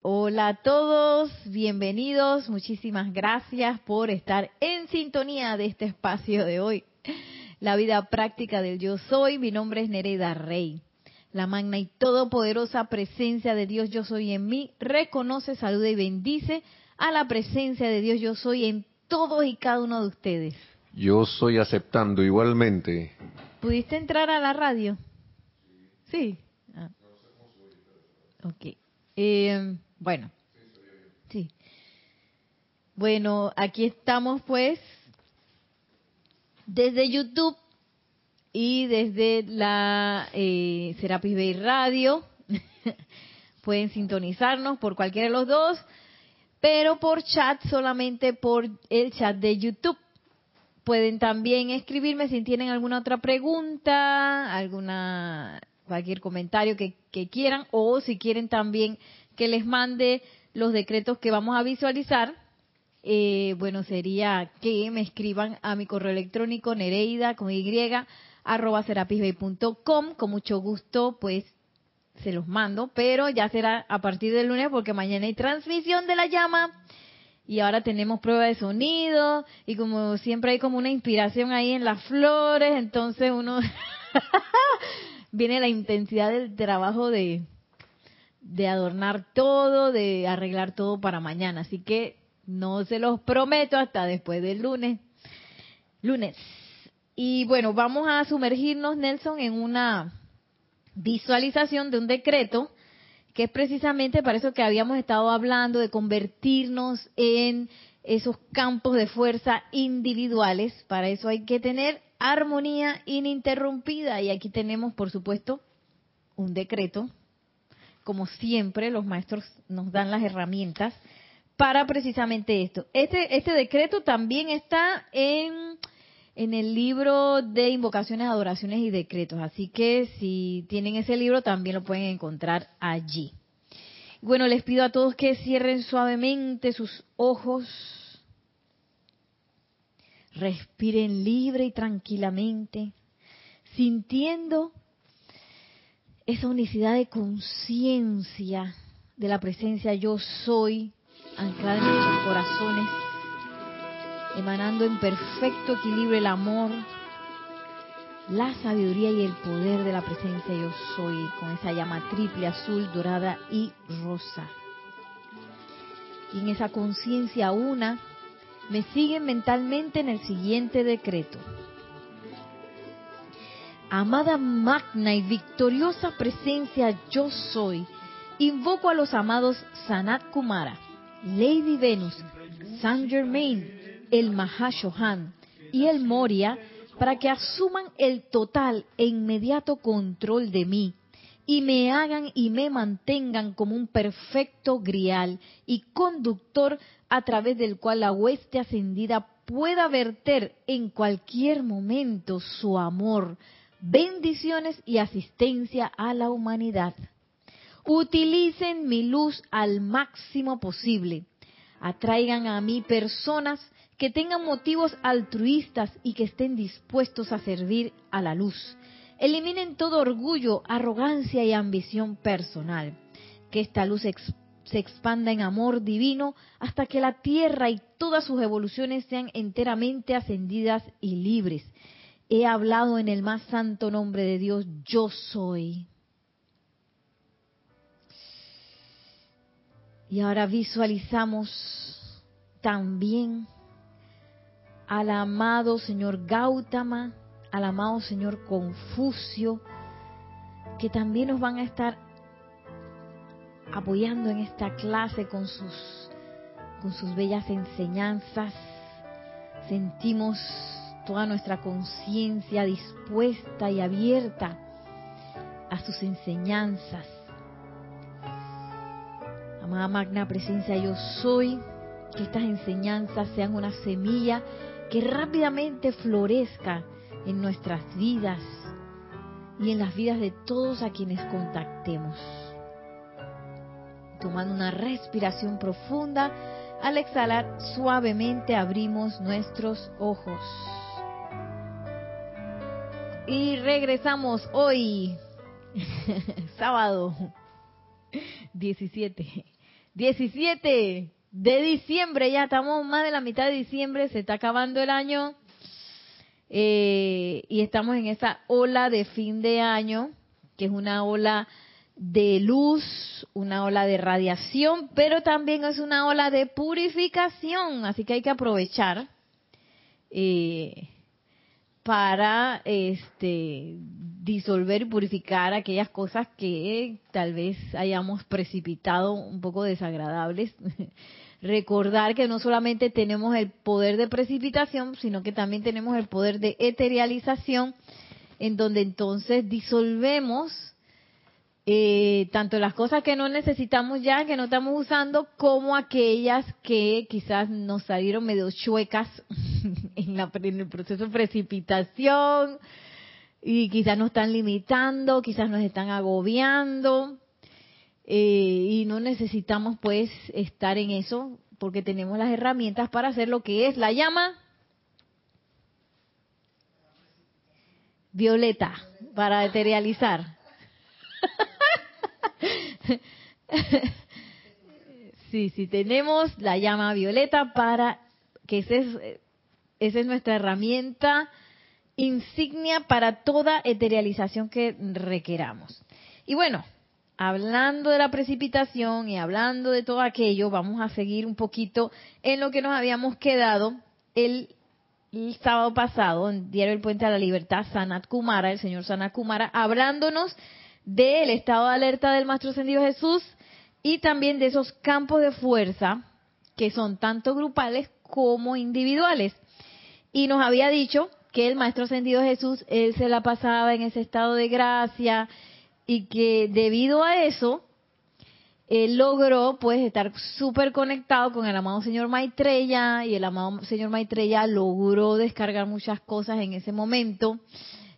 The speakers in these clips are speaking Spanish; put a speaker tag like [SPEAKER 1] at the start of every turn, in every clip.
[SPEAKER 1] Hola a todos, bienvenidos, muchísimas gracias por estar en sintonía de este espacio de hoy. La vida práctica del yo soy, mi nombre es Nereida Rey. La magna y todopoderosa presencia de Dios yo soy en mí reconoce, saluda y bendice a la presencia de Dios yo soy en todos y cada uno de ustedes.
[SPEAKER 2] Yo soy aceptando igualmente.
[SPEAKER 1] ¿Pudiste entrar a la radio? Sí. Ah. Ok. Eh, bueno. Sí. Bueno, aquí estamos pues desde YouTube y desde la eh, Serapis Bay Radio. Pueden sintonizarnos por cualquiera de los dos, pero por chat solamente por el chat de YouTube. Pueden también escribirme si tienen alguna otra pregunta, alguna cualquier comentario que, que quieran o si quieren también que les mande los decretos que vamos a visualizar, eh, bueno, sería que me escriban a mi correo electrónico nereida con y arroba serapisbay.com. Con mucho gusto, pues se los mando, pero ya será a partir del lunes porque mañana hay transmisión de la llama y ahora tenemos prueba de sonido y como siempre hay como una inspiración ahí en las flores, entonces uno viene la intensidad del trabajo de, de adornar todo, de arreglar todo para mañana. Así que no se los prometo hasta después del lunes. Lunes. Y bueno, vamos a sumergirnos, Nelson, en una visualización de un decreto que es precisamente para eso que habíamos estado hablando, de convertirnos en esos campos de fuerza individuales. Para eso hay que tener armonía ininterrumpida. Y aquí tenemos, por supuesto, un decreto. Como siempre, los maestros nos dan las herramientas para precisamente esto. Este, este decreto también está en, en el libro de invocaciones, adoraciones y decretos. Así que si tienen ese libro, también lo pueden encontrar allí. Bueno, les pido a todos que cierren suavemente sus ojos Respiren libre y tranquilamente, sintiendo esa unicidad de conciencia de la presencia yo soy anclada en nuestros corazones, emanando en perfecto equilibrio el amor, la sabiduría y el poder de la presencia yo soy, con esa llama triple, azul, dorada y rosa. Y en esa conciencia una, me siguen mentalmente en el siguiente decreto. Amada magna y victoriosa presencia yo soy, invoco a los amados Sanat Kumara, Lady Venus, Saint Germain, el Mahashohan y el Moria para que asuman el total e inmediato control de mí y me hagan y me mantengan como un perfecto grial y conductor a través del cual la hueste ascendida pueda verter en cualquier momento su amor, bendiciones y asistencia a la humanidad. Utilicen mi luz al máximo posible. Atraigan a mí personas que tengan motivos altruistas y que estén dispuestos a servir a la luz. Eliminen todo orgullo, arrogancia y ambición personal. Que esta luz se expanda en amor divino hasta que la tierra y todas sus evoluciones sean enteramente ascendidas y libres. He hablado en el más santo nombre de Dios, yo soy. Y ahora visualizamos también al amado Señor Gautama, al amado Señor Confucio, que también nos van a estar apoyando en esta clase con sus, con sus bellas enseñanzas. Sentimos toda nuestra conciencia dispuesta y abierta a sus enseñanzas. Amada Magna Presencia, yo soy, que estas enseñanzas sean una semilla que rápidamente florezca en nuestras vidas y en las vidas de todos a quienes contactemos. Tomando una respiración profunda, al exhalar suavemente abrimos nuestros ojos. Y regresamos hoy, sábado 17 17 de diciembre, ya estamos más de la mitad de diciembre, se está acabando el año eh, y estamos en esa ola de fin de año, que es una ola de luz, una ola de radiación, pero también es una ola de purificación, así que hay que aprovechar eh, para este disolver y purificar aquellas cosas que tal vez hayamos precipitado un poco desagradables. Recordar que no solamente tenemos el poder de precipitación, sino que también tenemos el poder de eterialización, en donde entonces disolvemos eh, tanto las cosas que no necesitamos ya, que no estamos usando, como aquellas que quizás nos salieron medio chuecas en, la, en el proceso de precipitación y quizás nos están limitando, quizás nos están agobiando eh, y no necesitamos pues estar en eso porque tenemos las herramientas para hacer lo que es la llama violeta para materializar. Sí, sí, tenemos la llama violeta para que ese es, esa es nuestra herramienta insignia para toda eterialización que requeramos. Y bueno, hablando de la precipitación y hablando de todo aquello, vamos a seguir un poquito en lo que nos habíamos quedado el, sábado pasado en Diario El Puente a la Libertad, Sanat Kumara, el señor Sanat Kumara, hablándonos del estado de alerta del Maestro Ascendido Jesús y también de esos campos de fuerza que son tanto grupales como individuales. Y nos había dicho que el Maestro Ascendido Jesús, él se la pasaba en ese estado de gracia y que debido a eso, él logró pues estar súper conectado con el amado señor Maitreya y el amado señor Maitreya logró descargar muchas cosas en ese momento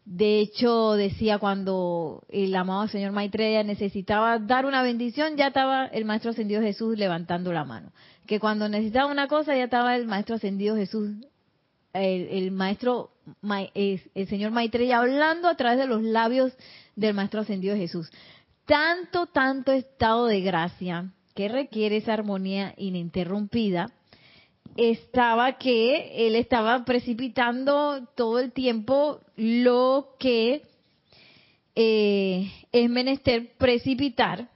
[SPEAKER 1] de hecho, decía cuando el amado señor Maitreya necesitaba dar una bendición, ya estaba el Maestro Ascendido Jesús levantando la mano. Que cuando necesitaba una cosa, ya estaba el Maestro Ascendido Jesús, el, Maestro, el señor Maitreya hablando a través de los labios del Maestro Ascendido Jesús. Tanto, tanto estado de gracia que requiere esa armonía ininterrumpida estaba que él estaba precipitando todo el tiempo lo que eh, es menester precipitar,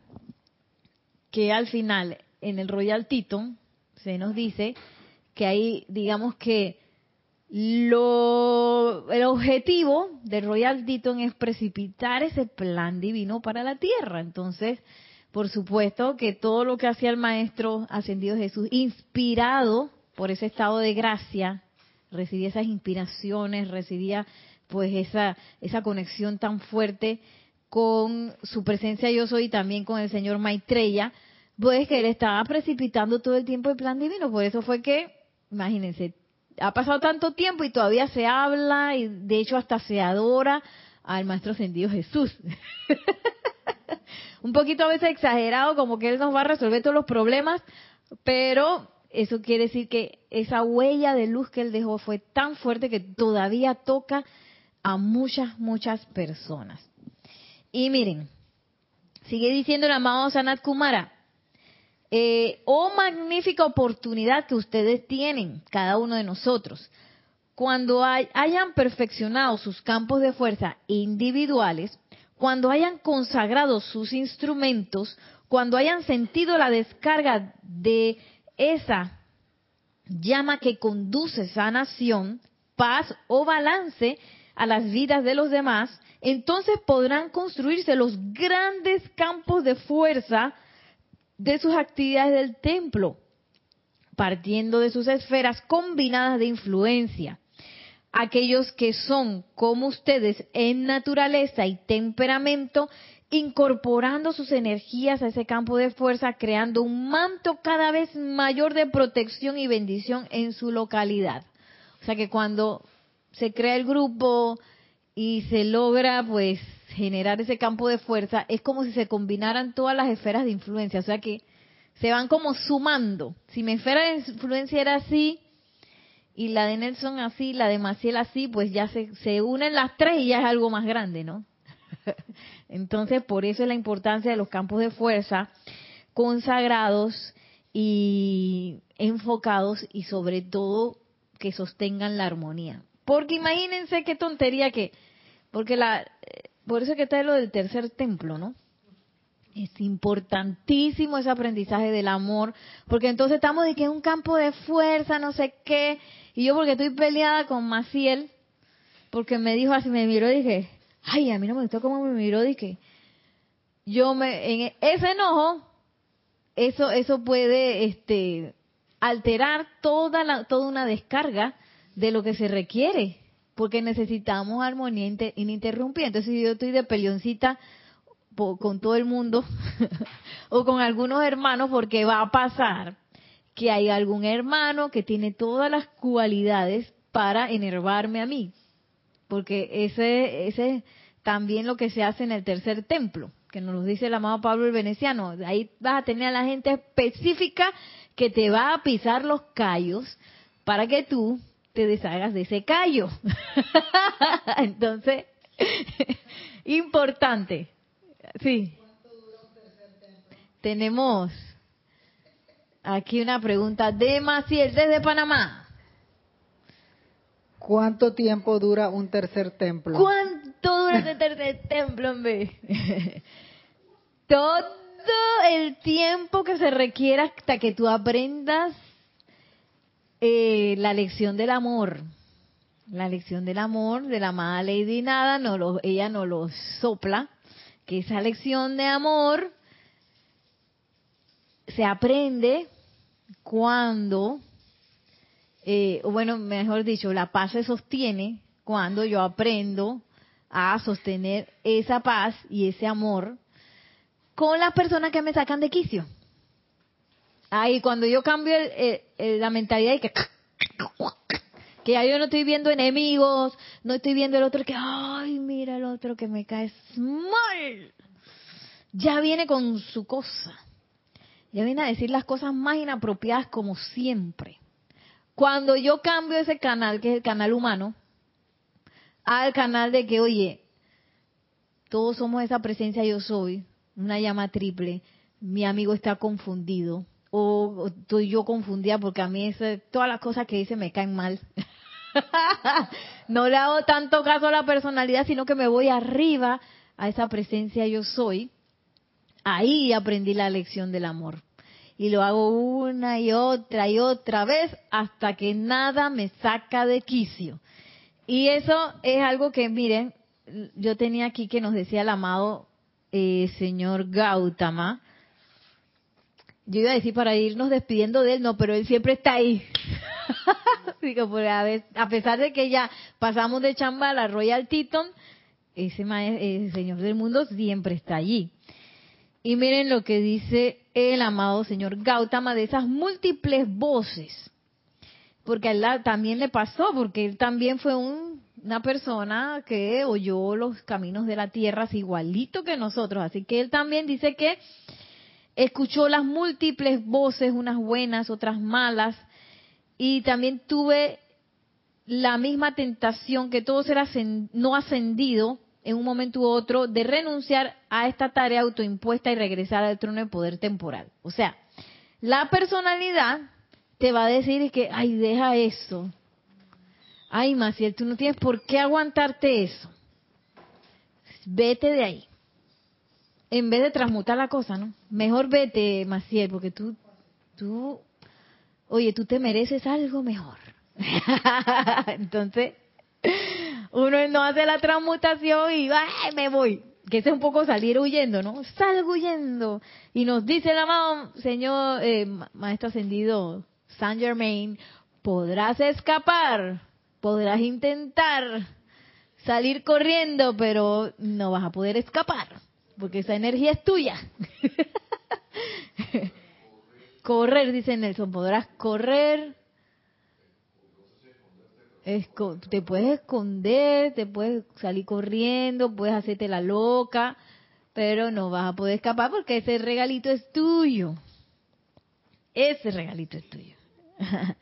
[SPEAKER 1] que al final en el Royal Tito se nos dice que ahí digamos que lo, el objetivo del Royal Teton es precipitar ese plan divino para la tierra. Entonces, por supuesto que todo lo que hacía el Maestro Ascendido Jesús, inspirado por ese estado de gracia, recibía esas inspiraciones, recibía pues esa, esa conexión tan fuerte con su presencia yo soy y también con el señor Maitreya, pues que él estaba precipitando todo el tiempo el plan divino. Por eso fue que, imagínense, ha pasado tanto tiempo y todavía se habla y de hecho hasta se adora al Maestro Ascendido Jesús. Un poquito a veces exagerado, como que Él nos va a resolver todos los problemas, pero eso quiere decir que esa huella de luz que él dejó fue tan fuerte que todavía toca a muchas, muchas personas. Y miren, sigue diciendo el amado Sanat Kumara, eh, oh magnífica oportunidad que ustedes tienen, cada uno de nosotros. Cuando hayan perfeccionado sus campos de fuerza individuales, cuando hayan consagrado sus instrumentos, cuando hayan sentido la descarga de esa llama que conduce sanación, paz o balance a las vidas de los demás, entonces podrán construirse los grandes campos de fuerza de sus actividades del templo, partiendo de sus esferas combinadas de influencia. Aquellos que son como ustedes en naturaleza y temperamento incorporando sus energías a ese campo de fuerza, creando un manto cada vez mayor de protección y bendición en su localidad. O sea que cuando se crea el grupo y se logra pues generar ese campo de fuerza, es como si se combinaran todas las esferas de influencia, o sea que se van como sumando. Si mi esfera de influencia era así y la de Nelson así, la de Maciel así, pues ya se, se unen las tres y ya es algo más grande, ¿no? Entonces, por eso es la importancia de los campos de fuerza, consagrados y enfocados y sobre todo que sostengan la armonía. Porque imagínense qué tontería que, porque la, por eso que está lo del tercer templo, ¿no? Es importantísimo ese aprendizaje del amor, porque entonces estamos de que es un campo de fuerza, no sé qué, y yo porque estoy peleada con Maciel, porque me dijo así, me miró y dije, ay, a mí no me gustó cómo me miró, dije, yo me, en ese enojo, eso, eso puede, este, alterar toda la, toda una descarga de lo que se requiere, porque necesitamos armonía ininterrumpida. Entonces, si yo estoy de peleoncita con todo el mundo o con algunos hermanos, porque va a pasar que hay algún hermano que tiene todas las cualidades para enervarme a mí, porque ese, ese es también lo que se hace en el tercer templo, que nos lo dice el amado Pablo el Veneciano. Ahí vas a tener a la gente específica que te va a pisar los callos para que tú te deshagas de ese callo. Entonces, importante. Sí. Tenemos aquí una pregunta de Maciel desde Panamá.
[SPEAKER 3] ¿Cuánto tiempo dura un tercer templo?
[SPEAKER 1] ¿Cuánto dura ese tercer templo, hombre? Todo el tiempo que se requiera hasta que tú aprendas eh, la lección del amor. La lección del amor de la amada Lady Nada, no lo, ella nos lo sopla, que esa lección de amor se aprende cuando, eh, o bueno, mejor dicho, la paz se sostiene cuando yo aprendo a sostener esa paz y ese amor con las personas que me sacan de quicio. Ahí cuando yo cambio la mentalidad y que que ya yo no estoy viendo enemigos, no estoy viendo el otro que, ay, mira el otro que me cae mal. Ya viene con su cosa. Ya viene a decir las cosas más inapropiadas como siempre. Cuando yo cambio ese canal, que es el canal humano, al canal de que, oye, todos somos esa presencia yo soy, una llama triple, mi amigo está confundido, o, estoy yo confundida porque a mí todas las cosas que dice me caen mal. no le hago tanto caso a la personalidad, sino que me voy arriba a esa presencia yo soy. Ahí aprendí la lección del amor. Y lo hago una y otra y otra vez hasta que nada me saca de quicio. Y eso es algo que, miren, yo tenía aquí que nos decía el amado eh, señor Gautama, yo iba a decir para irnos despidiendo de él, no, pero él siempre está ahí. a pesar de que ya pasamos de chamba a la Royal Teton, ese, ese señor del mundo siempre está allí. Y miren lo que dice el amado señor Gautama de esas múltiples voces. Porque a él también le pasó, porque él también fue un una persona que oyó los caminos de la tierra igualito que nosotros. Así que él también dice que escuchó las múltiples voces, unas buenas, otras malas, y también tuve la misma tentación que todo ser no ascendido en un momento u otro de renunciar a esta tarea autoimpuesta y regresar al trono de poder temporal. O sea, la personalidad te va a decir que, ay, deja eso, Ay, Maciel, tú no tienes por qué aguantarte eso. Vete de ahí. En vez de transmutar la cosa, ¿no? Mejor vete, Maciel, porque tú, tú, oye, tú te mereces algo mejor. Entonces, uno no hace la transmutación y ¡ay, me voy! Que es un poco salir huyendo, ¿no? Salgo huyendo. Y nos dice el amado Señor, eh, Maestro Ascendido Saint Germain, podrás escapar podrás intentar salir corriendo, pero no vas a poder escapar, porque esa energía es tuya. correr, dice Nelson, podrás correr. Te puedes esconder, te puedes salir corriendo, puedes hacerte la loca, pero no vas a poder escapar porque ese regalito es tuyo. Ese regalito es tuyo.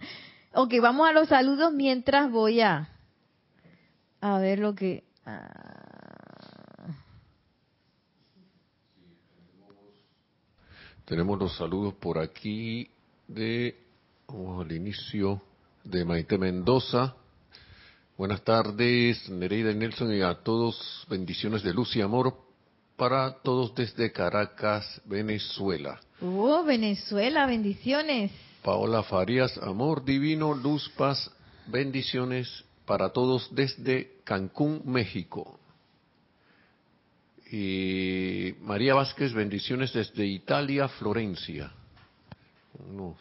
[SPEAKER 1] Ok, vamos a los saludos mientras voy a, a ver lo que...
[SPEAKER 2] Tenemos los saludos por aquí de, vamos al inicio, de Maite Mendoza. Buenas tardes, Nereida y Nelson, y a todos bendiciones de luz y amor para todos desde Caracas, Venezuela.
[SPEAKER 1] Oh, Venezuela, bendiciones.
[SPEAKER 2] Paola Farías, amor divino, luz, paz, bendiciones para todos desde Cancún, México. Y María Vázquez, bendiciones desde Italia, Florencia. Unos-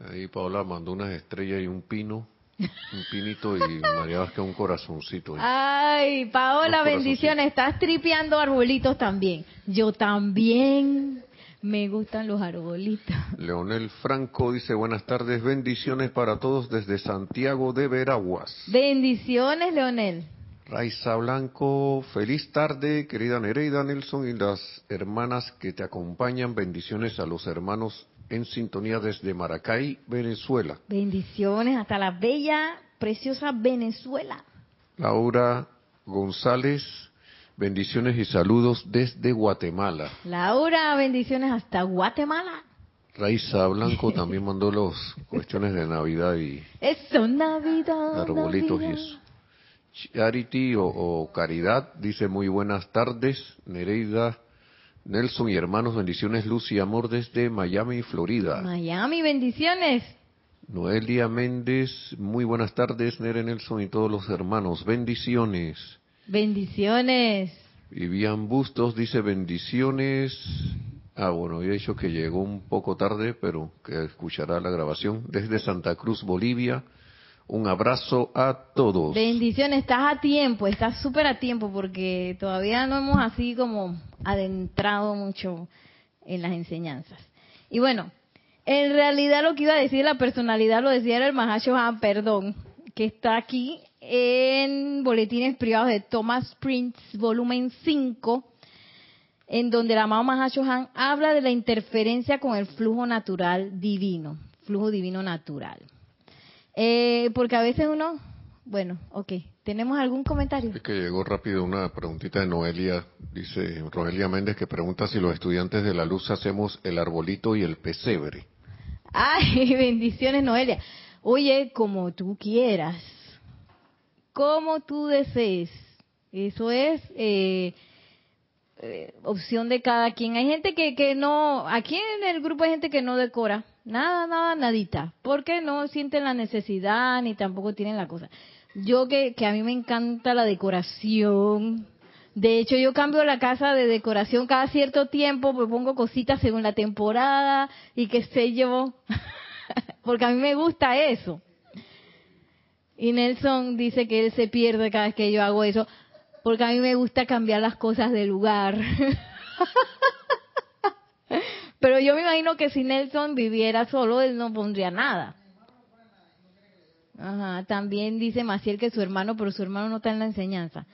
[SPEAKER 2] ahí Paola mandó unas estrellas y un pino, un pinito y María Vázquez un corazoncito.
[SPEAKER 1] Ay, Paola, bendiciones. Estás tripeando arbolitos también. Yo también. Me gustan los arbolitos.
[SPEAKER 2] Leonel Franco dice buenas tardes, bendiciones para todos desde Santiago de Veraguas.
[SPEAKER 1] Bendiciones, Leonel.
[SPEAKER 2] Raiza Blanco, feliz tarde, querida Nereida Nelson y las hermanas que te acompañan. Bendiciones a los hermanos en sintonía desde Maracay, Venezuela.
[SPEAKER 1] Bendiciones hasta la bella, preciosa Venezuela.
[SPEAKER 2] Laura González, bendiciones y saludos desde Guatemala.
[SPEAKER 1] Laura, bendiciones hasta Guatemala.
[SPEAKER 2] Raiza Blanco también mandó las cuestiones de Navidad y
[SPEAKER 1] Eso, Navidad.
[SPEAKER 2] arbolitos y
[SPEAKER 1] Navidad.
[SPEAKER 2] eso. Charity o, o Caridad dice muy buenas tardes, Nereida, Nelson y hermanos, bendiciones, luz y amor desde Miami, Florida.
[SPEAKER 1] Miami, bendiciones.
[SPEAKER 2] Noelia Méndez, muy buenas tardes, Nere Nelson y todos los hermanos, bendiciones.
[SPEAKER 1] Bendiciones.
[SPEAKER 2] Vivian Bustos dice bendiciones. Ah, bueno, había dicho que llegó un poco tarde, pero que escuchará la grabación. Desde Santa Cruz, Bolivia, un abrazo a todos.
[SPEAKER 1] Bendiciones, estás a tiempo, estás súper a tiempo porque todavía no hemos así como adentrado mucho en las enseñanzas. Y bueno, en realidad lo que iba a decir la personalidad lo decía el Mahashohan, perdón, que está aquí en Boletines Privados de Thomas Prince, volumen 5, en donde el amado Mahashohan habla de la interferencia con el flujo natural divino, flujo divino natural. Eh, porque a veces uno, bueno, ok, ¿tenemos algún comentario?
[SPEAKER 2] Es que llegó rápido una preguntita de Noelia, dice Rogelia Méndez, que pregunta si los estudiantes de la luz hacemos el arbolito y el pesebre.
[SPEAKER 1] Ay, bendiciones, Noelia. Oye, como tú quieras, como tú desees. Eso es eh, eh, opción de cada quien. Hay gente que, que no, aquí en el grupo hay gente que no decora. Nada, nada, nadita. Porque no sienten la necesidad ni tampoco tienen la cosa. Yo que, que a mí me encanta la decoración. De hecho, yo cambio la casa de decoración cada cierto tiempo, me pongo cositas según la temporada y qué sé yo. Porque a mí me gusta eso. Y Nelson dice que él se pierde cada vez que yo hago eso, porque a mí me gusta cambiar las cosas de lugar. Pero yo me imagino que si Nelson viviera solo, él no pondría nada. Ajá, también dice Maciel que su hermano, pero su hermano no está en la enseñanza.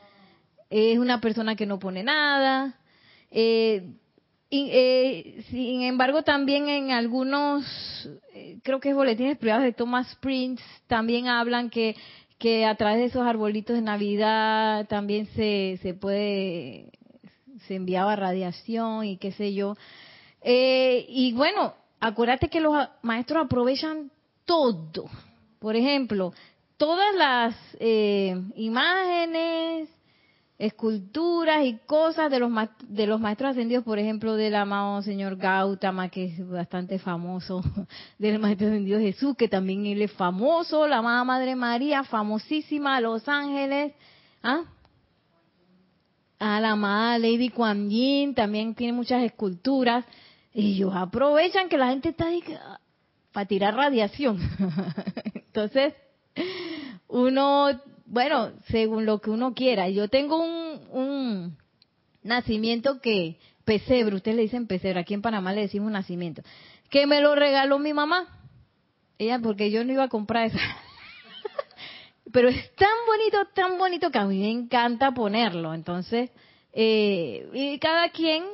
[SPEAKER 1] Es una persona que no pone nada. Eh, y, eh, sin embargo, también en algunos, eh, creo que es boletines privados de Thomas Prince, también hablan que, que a través de esos arbolitos de Navidad también se, se puede, se enviaba radiación y qué sé yo. Eh, y bueno, acuérdate que los maestros aprovechan todo. Por ejemplo, todas las eh, imágenes, esculturas y cosas de los de los maestros ascendidos, por ejemplo, del amado señor Gautama, que es bastante famoso, del maestro ascendido Jesús, que también él es famoso, la amada Madre María, famosísima, Los Ángeles, ¿ah? A la amada Lady Kuan Yin, también tiene muchas esculturas, y ellos aprovechan que la gente está ahí ah, para tirar radiación. Entonces, uno, bueno, según lo que uno quiera. Yo tengo un, nacimiento que, pesebre, ustedes le dicen pesebre, aquí en Panamá le decimos nacimiento, que me lo regaló mi mamá. Ella, porque yo no iba a comprar eso. Pero es tan bonito, tan bonito que a mí me encanta ponerlo. Entonces, eh, y cada quien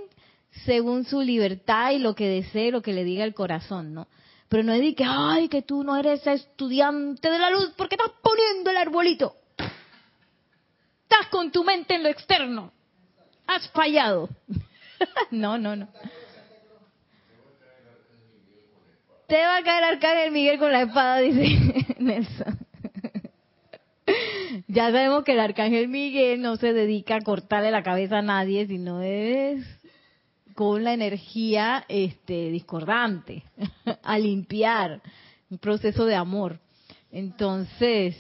[SPEAKER 1] según su libertad y lo que desee, lo que le diga el corazón, ¿no? Pero no es de que, ay, que tú no eres estudiante de la luz porque estás poniendo el arbolito. Estás con tu mente en lo externo. Has fallado. no, no, no. Te va a caer Arcángel Miguel con la espada, dice Nelson. ya sabemos que el Arcángel Miguel no se dedica a cortarle la cabeza a nadie, sino es con la energía este, discordante, a limpiar, un proceso de amor. Entonces,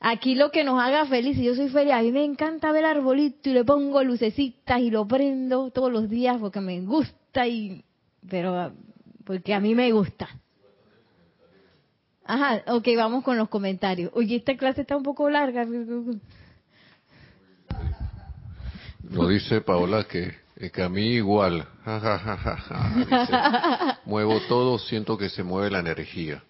[SPEAKER 1] aquí lo que nos haga feliz, y yo soy feliz, a mí me encanta ver arbolito y le pongo lucecitas y lo prendo todos los días porque me gusta y, pero porque a mí me gusta. Ajá, ok, vamos con los comentarios. Oye, esta clase está un poco larga.
[SPEAKER 2] Nos dice Paola que, que a mí igual. muevo todo, siento que se mueve la energía.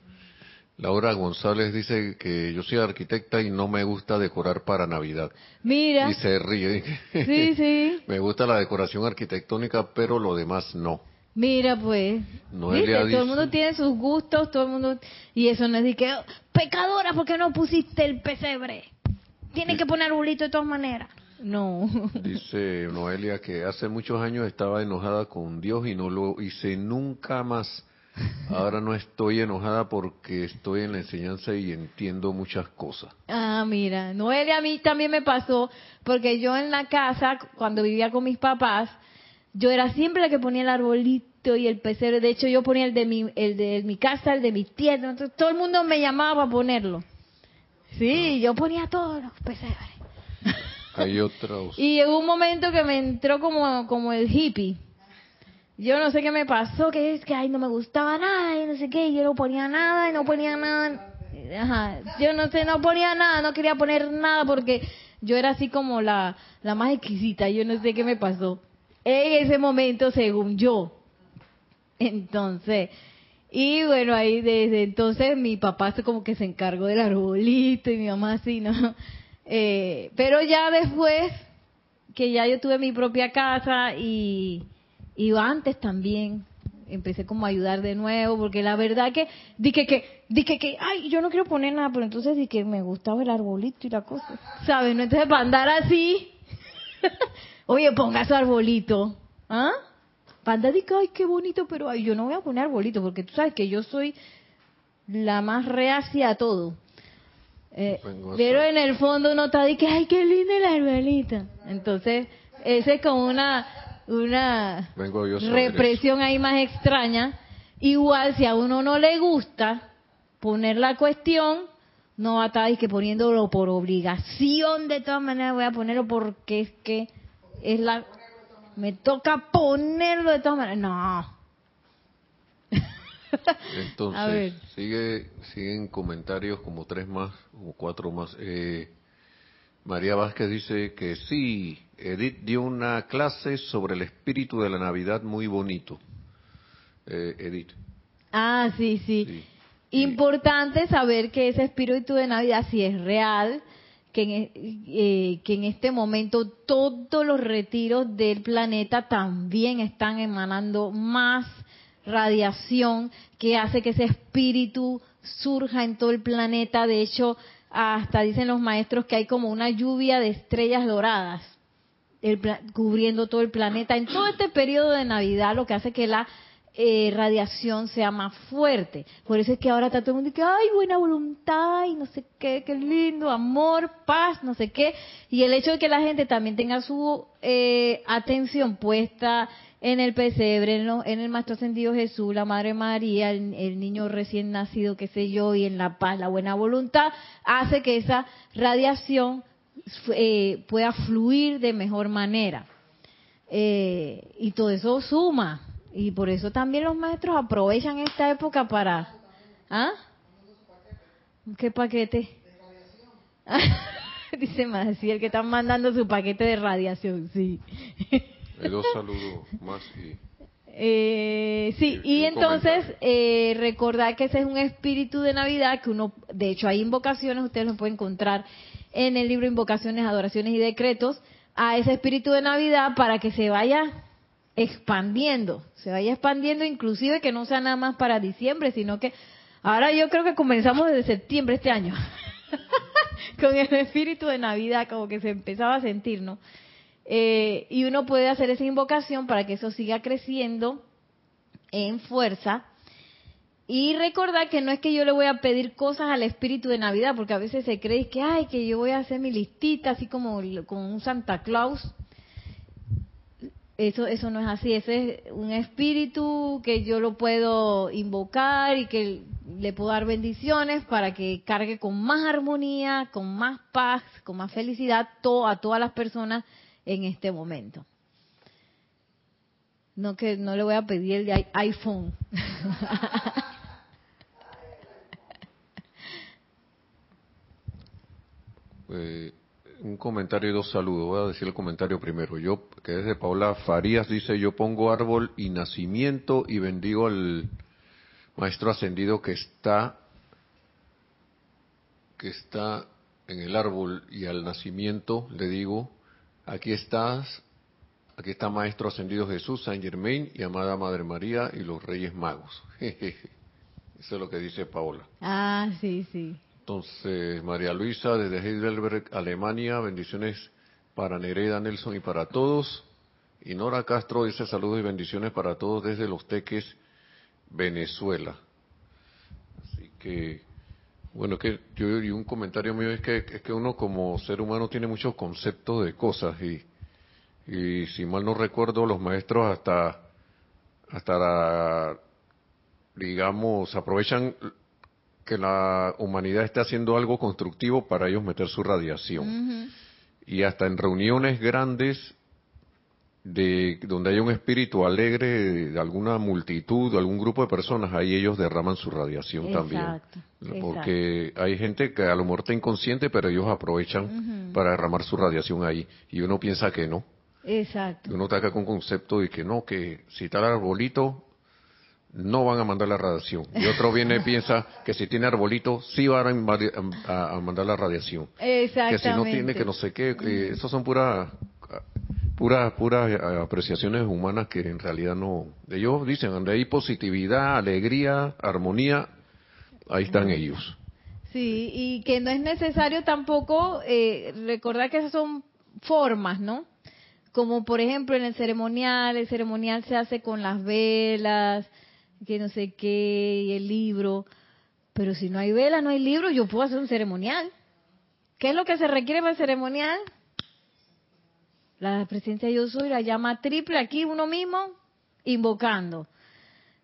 [SPEAKER 2] Laura González dice que yo soy arquitecta y no me gusta decorar para Navidad.
[SPEAKER 1] Mira.
[SPEAKER 2] Y se ríe.
[SPEAKER 1] Sí, sí.
[SPEAKER 2] me gusta la decoración arquitectónica, pero lo demás no.
[SPEAKER 1] Mira, pues. ¿viste? Todo el mundo tiene sus gustos, todo el mundo. Y eso no es de que. Pecadora, ¿por qué no pusiste el pesebre? Tiene que poner arbolito de todas maneras. No.
[SPEAKER 2] Dice Noelia que hace muchos años estaba enojada con Dios y no lo hice nunca más. Ahora no estoy enojada porque estoy en la enseñanza y entiendo muchas cosas.
[SPEAKER 1] Ah, mira, Noelia a mí también me pasó porque yo en la casa, cuando vivía con mis papás, yo era siempre la que ponía el arbolito y el pesebre. De hecho, yo ponía el de mi, el de mi casa, el de mi tienda. Entonces, todo el mundo me llamaba para ponerlo. Sí, yo ponía todos los pesebres.
[SPEAKER 2] Hay otros.
[SPEAKER 1] y llegó un momento que me entró como, como el hippie. Yo no sé qué me pasó, que es que ay, no me gustaba nada y no sé qué, y yo no ponía nada y no ponía nada. Ajá, yo no sé, no ponía nada, no quería poner nada porque yo era así como la, la más exquisita, yo no sé qué me pasó en ese momento, según yo. Entonces, y bueno, ahí desde entonces mi papá se como que se encargó del arbolito y mi mamá así, ¿no? Eh, pero ya después que ya yo tuve mi propia casa y, y antes también empecé como a ayudar de nuevo porque la verdad que dije que dije que ay yo no quiero poner nada pero entonces dije que me gustaba el arbolito y la cosa sabes no entonces para andar así Oye, ponga su arbolito. ¿Ah? Panda dice, ay, qué bonito, pero ay, yo no voy a poner arbolito, porque tú sabes que yo soy la más reacia a todo. Eh, pero en el fondo uno está que ay, qué linda la arbolito. Entonces, esa es como una, una represión ahí más extraña. Igual, si a uno no le gusta poner la cuestión, no va a estar que poniéndolo por obligación, de todas maneras voy a ponerlo porque es que es la me toca ponerlo de todas maneras. No.
[SPEAKER 2] Entonces, sigue siguen comentarios como tres más o cuatro más. Eh, María Vázquez dice que sí, Edith dio una clase sobre el espíritu de la Navidad muy bonito. Eh, Edith.
[SPEAKER 1] Ah, sí, sí. Importante saber que ese espíritu de Navidad sí es real, que en, e, eh, que en este momento todos los retiros del planeta también están emanando más radiación que hace que ese espíritu surja en todo el planeta. De hecho, hasta dicen los maestros que hay como una lluvia de estrellas doradas cubriendo todo el planeta. En todo este periodo de Navidad, lo que hace que la eh, radiación sea más fuerte. Por eso es que ahora está todo el mundo que, ay, buena voluntad y no sé qué, qué lindo, amor, paz, no sé qué. Y el hecho de que la gente también tenga su eh, atención puesta en el pesebre, en, en, el Maestro Ascendido Jesús, la Madre María, el, niño recién nacido, qué sé yo, y en la paz, la buena voluntad, hace que esa radiación eh, pueda fluir de mejor manera. y todo eso suma, y por eso también los maestros aprovechan esta época para... ¿Ah? ¿Qué paquete? Dice más, sí, el que están mandando su paquete de radiación, sí.
[SPEAKER 2] Hay dos saludos más y...
[SPEAKER 1] Eh, sí, y, entonces eh, recordar que ese es un espíritu de Navidad que uno, de hecho hay invocaciones, ustedes lo pueden encontrar en el libro Invocaciones, Adoraciones y Decretos, a ese espíritu de Navidad para que se vaya expandiendo, se vaya expandiendo inclusive que no sea nada más para diciembre, sino que ahora yo creo que comenzamos desde septiembre este año, con el espíritu de Navidad, como que se empezaba a sentir, ¿no? Eh, y uno puede hacer esa invocación para que eso siga creciendo en fuerza Y recordar que no es que yo le voy a pedir cosas al espíritu de Navidad, porque a veces se cree que, ay, que yo voy a hacer mi listita, así como con un Santa Claus. Eso, eso no es así, ese es un espíritu que yo lo puedo invocar y que le puedo dar bendiciones para que cargue con más armonía, con más paz, con más felicidad a todas las personas en este momento. No que no le voy a pedir el iPhone.
[SPEAKER 2] Eh, un comentario y dos saludos. Voy a decir el comentario primero. Yo, que es de Paula Farías, dice, yo pongo árbol y nacimiento y bendigo al maestro ascendido que está, que está en el árbol y al nacimiento le digo, aquí estás, aquí está maestro ascendido Jesús, Saint Germain y amada Madre María y los Reyes Magos. Eso es lo que dice Paola.
[SPEAKER 1] Ah, sí, sí.
[SPEAKER 2] Entonces, María Luisa, desde Heidelberg, Alemania, bendiciones para Nereida Nelson y para todos. Y Nora Castro dice saludos y bendiciones para todos desde Los Teques, Venezuela. Así que, bueno, que yo y un comentario mío es que, es que uno como ser humano tiene muchos conceptos de cosas y, y si mal no recuerdo, los maestros hasta, hasta digamos, aprovechan que la humanidad esté haciendo algo constructivo para ellos meter su radiación. Y hasta en reuniones grandes de donde hay un espíritu alegre de alguna multitud, de algún grupo de personas, ahí ellos derraman su radiación también. Porque hay gente que a lo mejor está inconsciente, pero ellos aprovechan para derramar su radiación ahí. Y uno piensa que no.
[SPEAKER 1] Exacto.
[SPEAKER 2] Uno está acá con un concepto de que no, que si está el arbolito, no van a mandar la radiación. Y otro viene y piensa que si tiene arbolito, sí van a, mandar la radiación.
[SPEAKER 1] Exactamente.
[SPEAKER 2] Que si no tiene, que no sé qué. Que eso son puras puras puras eh, apreciaciones humanas que en realidad no. Ellos dicen, donde hay positividad, alegría, armonía, ahí están ellos.
[SPEAKER 1] Sí, y que no es necesario tampoco eh, recordar que esas son formas, ¿no? Como por ejemplo en el ceremonial, el ceremonial se hace con las velas, que no sé qué, y el libro. Pero si no hay vela, no hay libro, yo puedo hacer un ceremonial. ¿Qué es lo que se requiere para el ceremonial? La presencia yo soy, la llama triple, aquí uno mismo, invocando.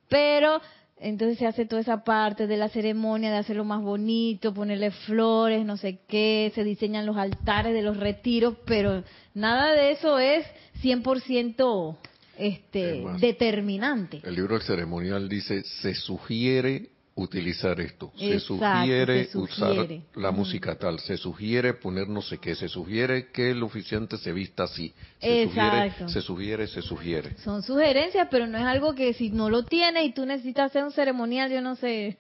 [SPEAKER 1] Pero entonces se hace toda esa parte de la ceremonia, de hacerlo más bonito, ponerle flores, no sé qué, se diseñan los altares de los retiros, pero nada de eso es 100% este, determinante.
[SPEAKER 2] El libro del ceremonial dice, se sugiere utilizar esto, se, sugiere usar la música tal, se sugiere poner no sé qué, se sugiere que el oficiante se vista así, se sugiere, se sugiere, se sugiere.
[SPEAKER 1] Son sugerencias, pero no es algo que si no lo tienes y tú necesitas hacer un ceremonial, yo no sé.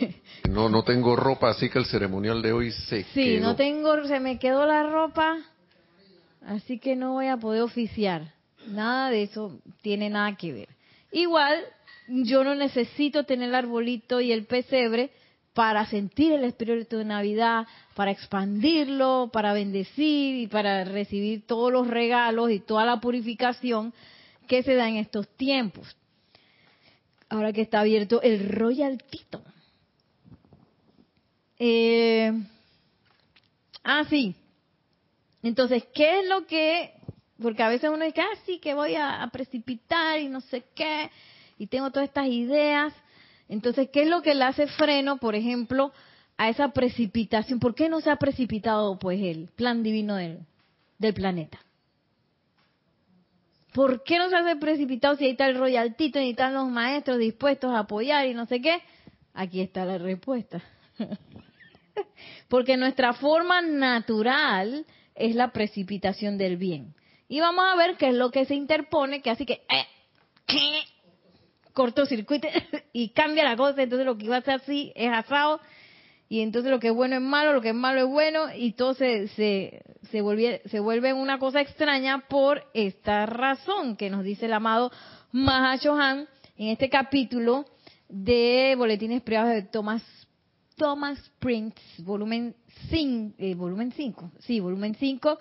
[SPEAKER 2] no, no tengo ropa, así que el ceremonial de hoy se
[SPEAKER 1] Sí, no tengo, se me quedó la ropa, así que no voy a poder oficiar. Nada de eso tiene nada que ver. Igual, yo no necesito tener el arbolito y el pesebre para sentir el espíritu de Navidad, para expandirlo, para bendecir y para recibir todos los regalos y toda la purificación que se da en estos tiempos. Ahora que está abierto el royaltito. Eh, ah, sí. Entonces, ¿qué es lo que porque a veces uno dice, ah, sí, que voy a, precipitar y no sé qué, y tengo todas estas ideas. Entonces, ¿qué es lo que le hace freno, por ejemplo, a esa precipitación? ¿Por qué no se ha precipitado, pues, el plan divino del, del planeta? ¿Por qué no se hace precipitado si ahí está el royaltito y están los maestros dispuestos a apoyar y no sé qué? Aquí está la respuesta. Porque nuestra forma natural es la precipitación del bien. Y vamos a ver qué es lo que se interpone, que así que eh, cortocircuito y cambia la cosa. Entonces lo que iba a ser así es asado. Y entonces lo que es bueno es malo, lo que es malo es bueno. Y todo se, se, se, vuelve, se vuelve una cosa extraña por esta razón que nos dice el amado Mahashohan en este capítulo de Boletines Privados de Thomas Thomas Prince, volumen 5, eh, volumen 5, sí, volumen 5,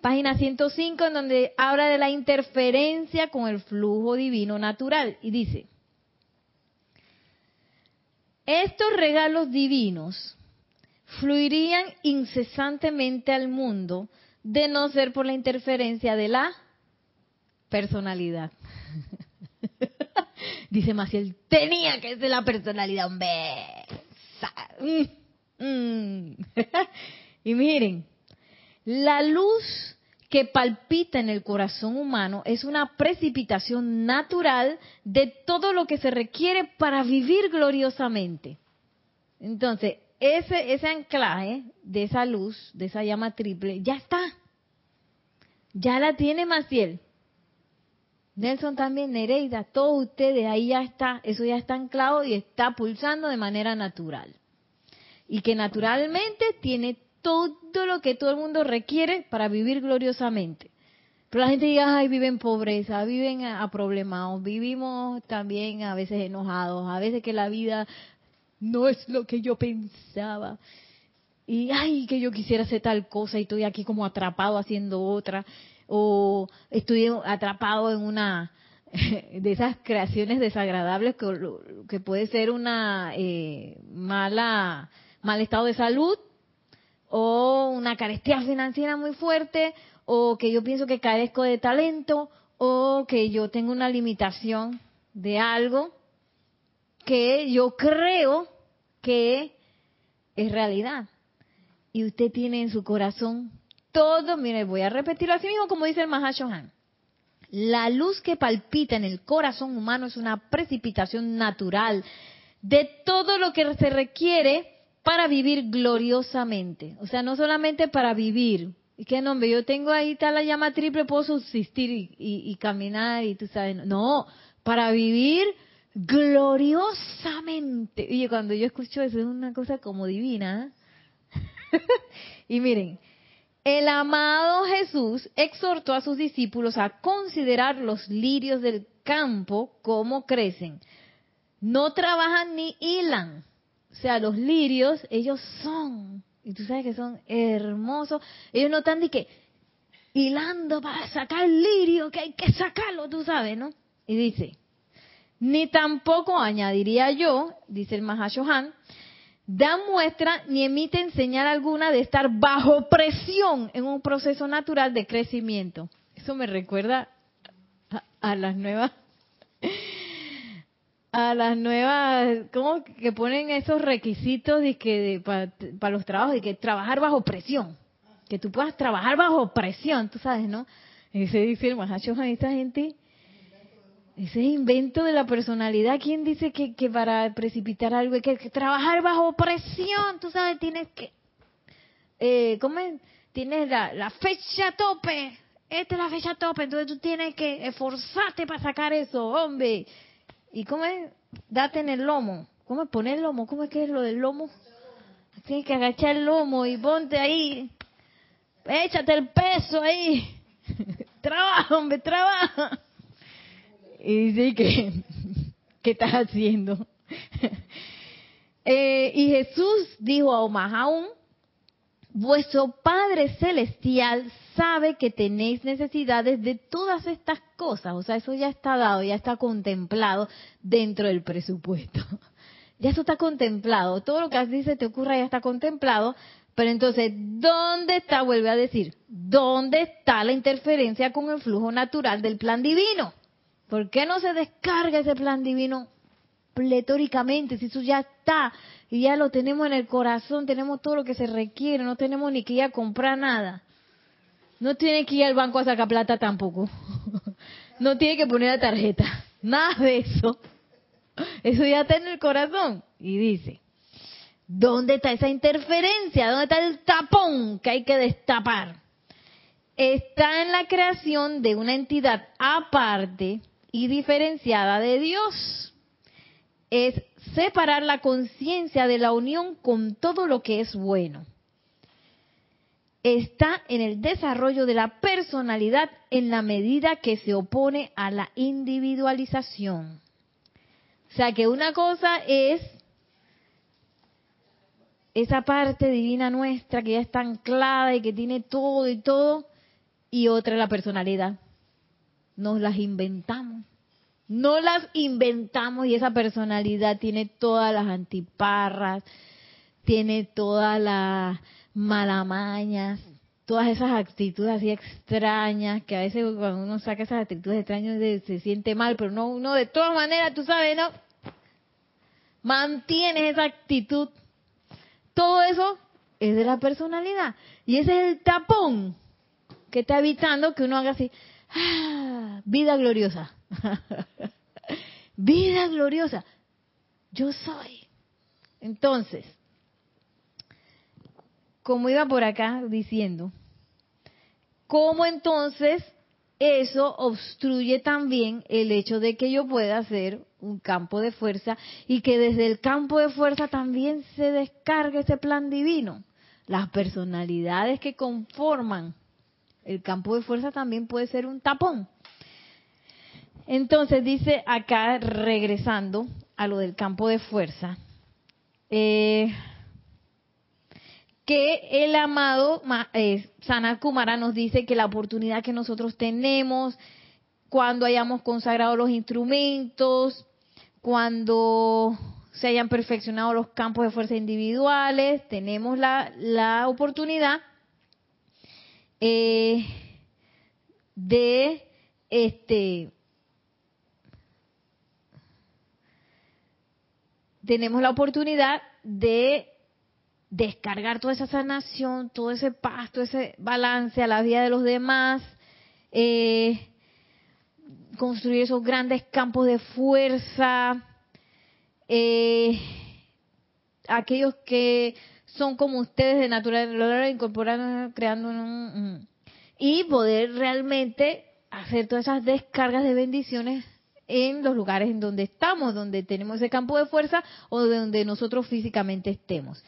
[SPEAKER 1] página 105, en donde habla de la interferencia con el flujo divino natural. Y dice, estos regalos divinos fluirían incesantemente al mundo de no ser por la interferencia de la personalidad. Dice Maciel, tenía que ser la personalidad, hombre. Mm, mm. y miren, la luz que palpita en el corazón humano es una precipitación natural de todo lo que se requiere para vivir gloriosamente. Entonces, ese, ese anclaje de esa luz, de esa llama triple, ya está. Ya la tiene Maciel. Nelson también, Nereida, todos ustedes, ahí ya está, eso ya está anclado y está pulsando de manera natural. Y que naturalmente tiene todo lo que todo el mundo requiere para vivir gloriosamente. Pero la gente diga, ay, viven en pobreza, viven a, problemados, vivimos también a veces enojados, a veces que la vida no es lo que yo pensaba. Y, ay, que yo quisiera hacer tal cosa y estoy aquí como atrapado haciendo otra o estoy atrapado en una de esas creaciones desagradables que, puede ser una eh, mala mal estado de salud o una carestía financiera muy fuerte o que yo pienso que carezco de talento o que yo tengo una limitación de algo que yo creo que es realidad y usted tiene en su corazón todo, mire, voy a repetirlo así mismo como dice el Mahashohan. La luz que palpita en el corazón humano es una precipitación natural de todo lo que se requiere para vivir gloriosamente. O sea, no solamente para vivir. Y qué nombre, yo tengo ahí está la llama triple, puedo subsistir y, y caminar y tú sabes. No, para vivir gloriosamente. Oye, cuando yo escucho eso es una cosa como divina. y miren, el amado Jesús exhortó a sus discípulos a considerar los lirios del campo como crecen. No trabajan ni hilan. O sea, los lirios, ellos son, y tú sabes que son hermosos. Ellos no están de que hilando para sacar el lirio, que hay que sacarlo, tú sabes, ¿no? Y dice, ni tampoco añadiría yo, dice el Mahashohan, dan muestra ni emiten señal alguna de estar bajo presión en un proceso natural de crecimiento. Eso me recuerda a, las nuevas a las nuevas, ¿cómo que ponen esos requisitos de que para los trabajos y que trabajar bajo presión? Que tú puedas trabajar bajo presión, tú sabes, ¿no? Ese dice el a esta gente ese invento de la personalidad. ¿Quién dice que, para precipitar algo hay que, trabajar bajo presión? Tú sabes, tienes que... Eh, ¿Cómo es? Tienes la, fecha tope. Esta es la fecha tope. Entonces tú tienes que esforzarte para sacar eso, hombre. ¿Y cómo es? Date en el lomo. ¿Cómo es poner el lomo? ¿Cómo es que es lo del lomo? Tienes que agachar el lomo y ponte ahí. Échate el peso ahí. trabaja, hombre, trabaja y dice que, ¿qué estás haciendo? Eh, y Jesús dijo a aún, vuestro Padre Celestial sabe que tenéis necesidades de todas estas cosas, o sea, eso ya está dado, ya está contemplado dentro del presupuesto. Ya eso está contemplado, todo lo que así se te ocurra ya está contemplado, pero entonces, ¿dónde está? Vuelve a decir, ¿dónde está la interferencia con el flujo natural del plan divino? ¿Por qué no se descarga ese plan divino pletóricamente si eso ya está y ya lo tenemos en el corazón, tenemos todo lo que se requiere, no tenemos ni que ir a comprar nada? No tiene que ir al banco a sacar plata tampoco. No tiene que poner la tarjeta. Nada de eso. Eso ya está en el corazón. Y dice, ¿dónde está esa interferencia? ¿Dónde está el tapón que hay que destapar? Está en la creación de una entidad aparte y diferenciada de Dios. Es separar la conciencia de la unión con todo lo que es bueno. Está en el desarrollo de la personalidad en la medida que se opone a la individualización. O sea que una cosa es esa parte divina nuestra que ya está anclada y que tiene todo y todo, y otra es la personalidad nos las inventamos. No las inventamos y esa personalidad tiene todas las antiparras, tiene todas las malamañas, todas esas actitudes así extrañas, que a veces cuando uno saca esas actitudes extrañas se siente mal, pero no, uno de todas maneras, tú sabes, ¿no? Mantienes esa actitud. Todo eso es de la personalidad. Y ese es el tapón que está evitando que uno haga así, ah, vida gloriosa. vida gloriosa. Yo soy. Entonces, como iba por acá diciendo, ¿cómo entonces eso obstruye también el hecho de que yo pueda hacer un campo de fuerza y que desde el campo de fuerza también se descargue ese plan divino? Las personalidades que conforman el campo de fuerza también puede ser un tapón. Entonces dice acá, regresando a lo del campo de fuerza, eh, que el amado eh, Kumara nos dice que la oportunidad que nosotros tenemos cuando hayamos consagrado los instrumentos, cuando se hayan perfeccionado los campos de fuerza individuales, tenemos la, la oportunidad eh, de este tenemos la oportunidad de descargar toda esa sanación, todo ese paz, todo ese balance a la vida de los demás, eh, construir esos grandes campos de fuerza, eh, aquellos que son como ustedes de naturaleza, incorporando, creando un, y poder realmente hacer todas esas descargas de bendiciones en los lugares en donde estamos, donde tenemos ese campo de fuerza o de donde nosotros físicamente estemos.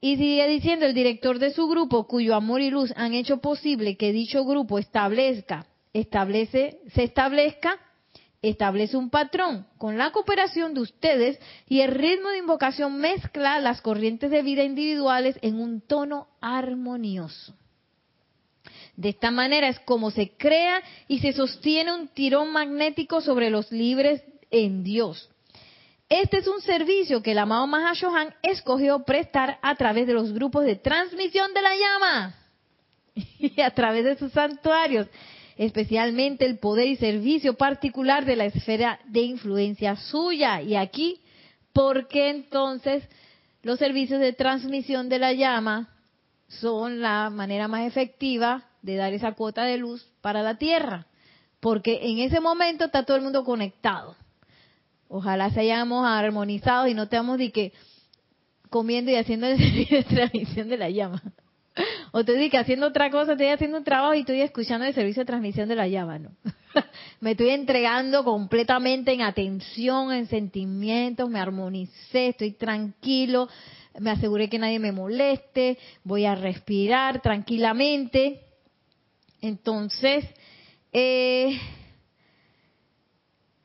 [SPEAKER 1] Y sigue diciendo el director de su grupo, cuyo amor y luz han hecho posible que dicho grupo establezca, establece, se establezca, establece un patrón. Con la cooperación de ustedes y el ritmo de invocación mezcla las corrientes de vida individuales en un tono armonioso. De esta manera es como se crea y se sostiene un tirón magnético sobre los libres en Dios este es un servicio que el amado Mahashohan escogió prestar a través de los grupos de transmisión de la llama y a través de sus santuarios, especialmente el poder y servicio particular de la esfera de influencia suya. Y aquí, ¿por qué entonces los servicios de transmisión de la llama son la manera más efectiva de dar esa cuota de luz para la Tierra? Porque en ese momento está todo el mundo conectado Ojalá se hayamos armonizado y no estemos de que comiendo y haciendo el servicio de transmisión de la llama. O te digo que haciendo otra cosa, estoy haciendo un trabajo y estoy escuchando el servicio de transmisión de la llama, ¿no? me estoy entregando completamente en atención, en sentimientos, me armonicé, estoy tranquilo, me aseguré que nadie me moleste, voy a respirar tranquilamente. Entonces, eh,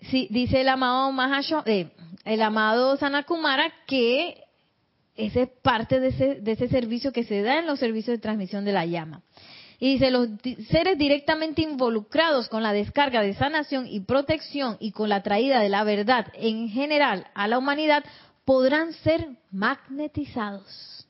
[SPEAKER 1] sí, dice el amado Mahasho, eh, el amado Sanakumara que ese es parte de ese, de ese servicio que se da en los servicios de transmisión de la llama. Y dice, los seres directamente involucrados con la descarga de sanación y protección y con la traída de la verdad en general a la humanidad podrán ser magnetizados.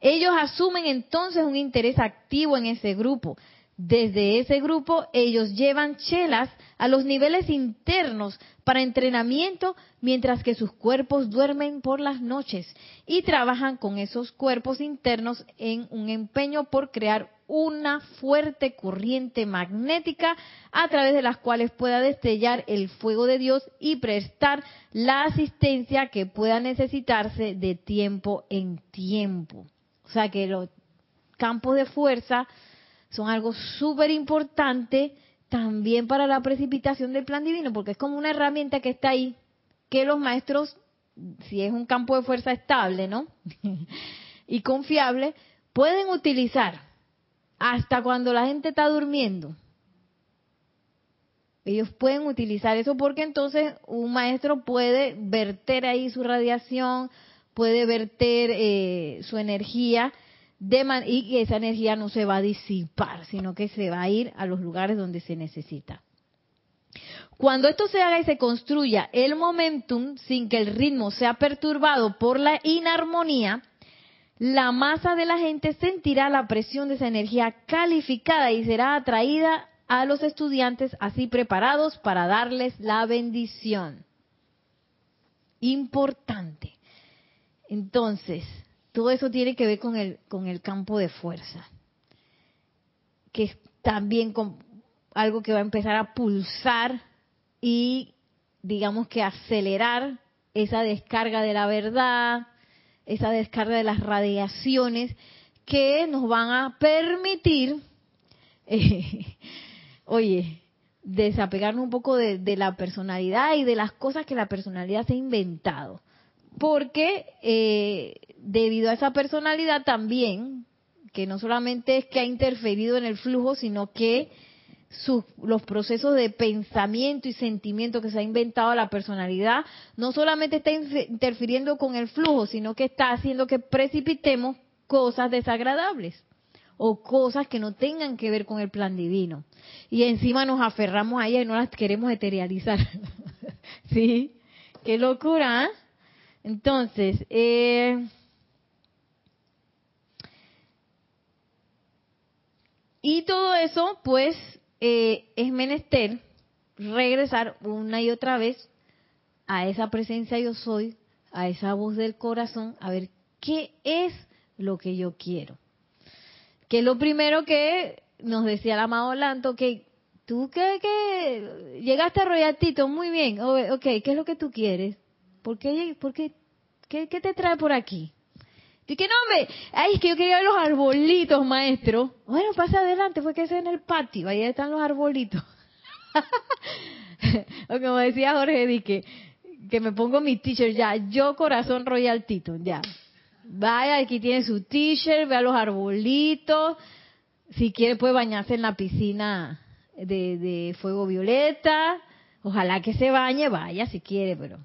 [SPEAKER 1] Ellos asumen entonces un interés activo en ese grupo, desde ese grupo ellos llevan chelas a los niveles internos para entrenamiento mientras que sus cuerpos duermen por las noches y trabajan con esos cuerpos internos en un empeño por crear una fuerte corriente magnética a través de las cuales pueda destellar el fuego de Dios y prestar la asistencia que pueda necesitarse de tiempo en tiempo. O sea que los campos de fuerza son algo súper importante también para la precipitación del plan divino, porque es como una herramienta que está ahí, que los maestros, si es un campo de fuerza estable, ¿no? y confiable, pueden utilizar hasta cuando la gente está durmiendo. Ellos pueden utilizar eso porque entonces un maestro puede verter ahí su radiación, puede verter eh, su energía y que esa energía no se va a disipar, sino que se va a ir a los lugares donde se necesita. Cuando esto se haga y se construya el momentum sin que el ritmo sea perturbado por la inarmonía, la masa de la gente sentirá la presión de esa energía calificada y será atraída a los estudiantes así preparados para darles la bendición. Importante. Entonces, todo eso tiene que ver con el, con el campo de fuerza, que es también algo que va a empezar a pulsar y digamos que acelerar esa descarga de la verdad, esa descarga de las radiaciones que nos van a permitir, eh, oye, desapegarnos un poco de, de, la personalidad y de las cosas que la personalidad se ha inventado. Porque eh, debido a esa personalidad también, que no solamente es que ha interferido en el flujo, sino que los procesos de pensamiento y sentimiento que se ha inventado la personalidad, no solamente está interfiriendo con el flujo, sino que está haciendo que precipitemos cosas desagradables o cosas que no tengan que ver con el plan divino. Y encima nos aferramos a ellas y no las queremos materializar. ¿Sí? Qué locura. ¿eh? Entonces, eh, y todo eso, pues, eh, es menester regresar una y otra vez a esa presencia yo soy, a esa voz del corazón, a ver qué es lo que yo quiero. Que es lo primero que nos decía el amado Lanto, que tú que, llegaste a Royatito, muy bien, ok, ¿qué es lo que tú quieres? ¿Por qué, por qué, qué, te trae por aquí? Y que no, hombre, ay, es que yo quería ver los arbolitos, maestro. Bueno, pasa adelante, fue que es en el patio, ahí están los arbolitos. o como decía Jorge Dique, que me pongo mi t-shirt ya, yo corazón Royal Tito, ya. Vaya, aquí tiene su t-shirt, vea los arbolitos. Si quiere puede bañarse en la piscina de, de fuego violeta. Ojalá que se bañe, vaya si quiere, pero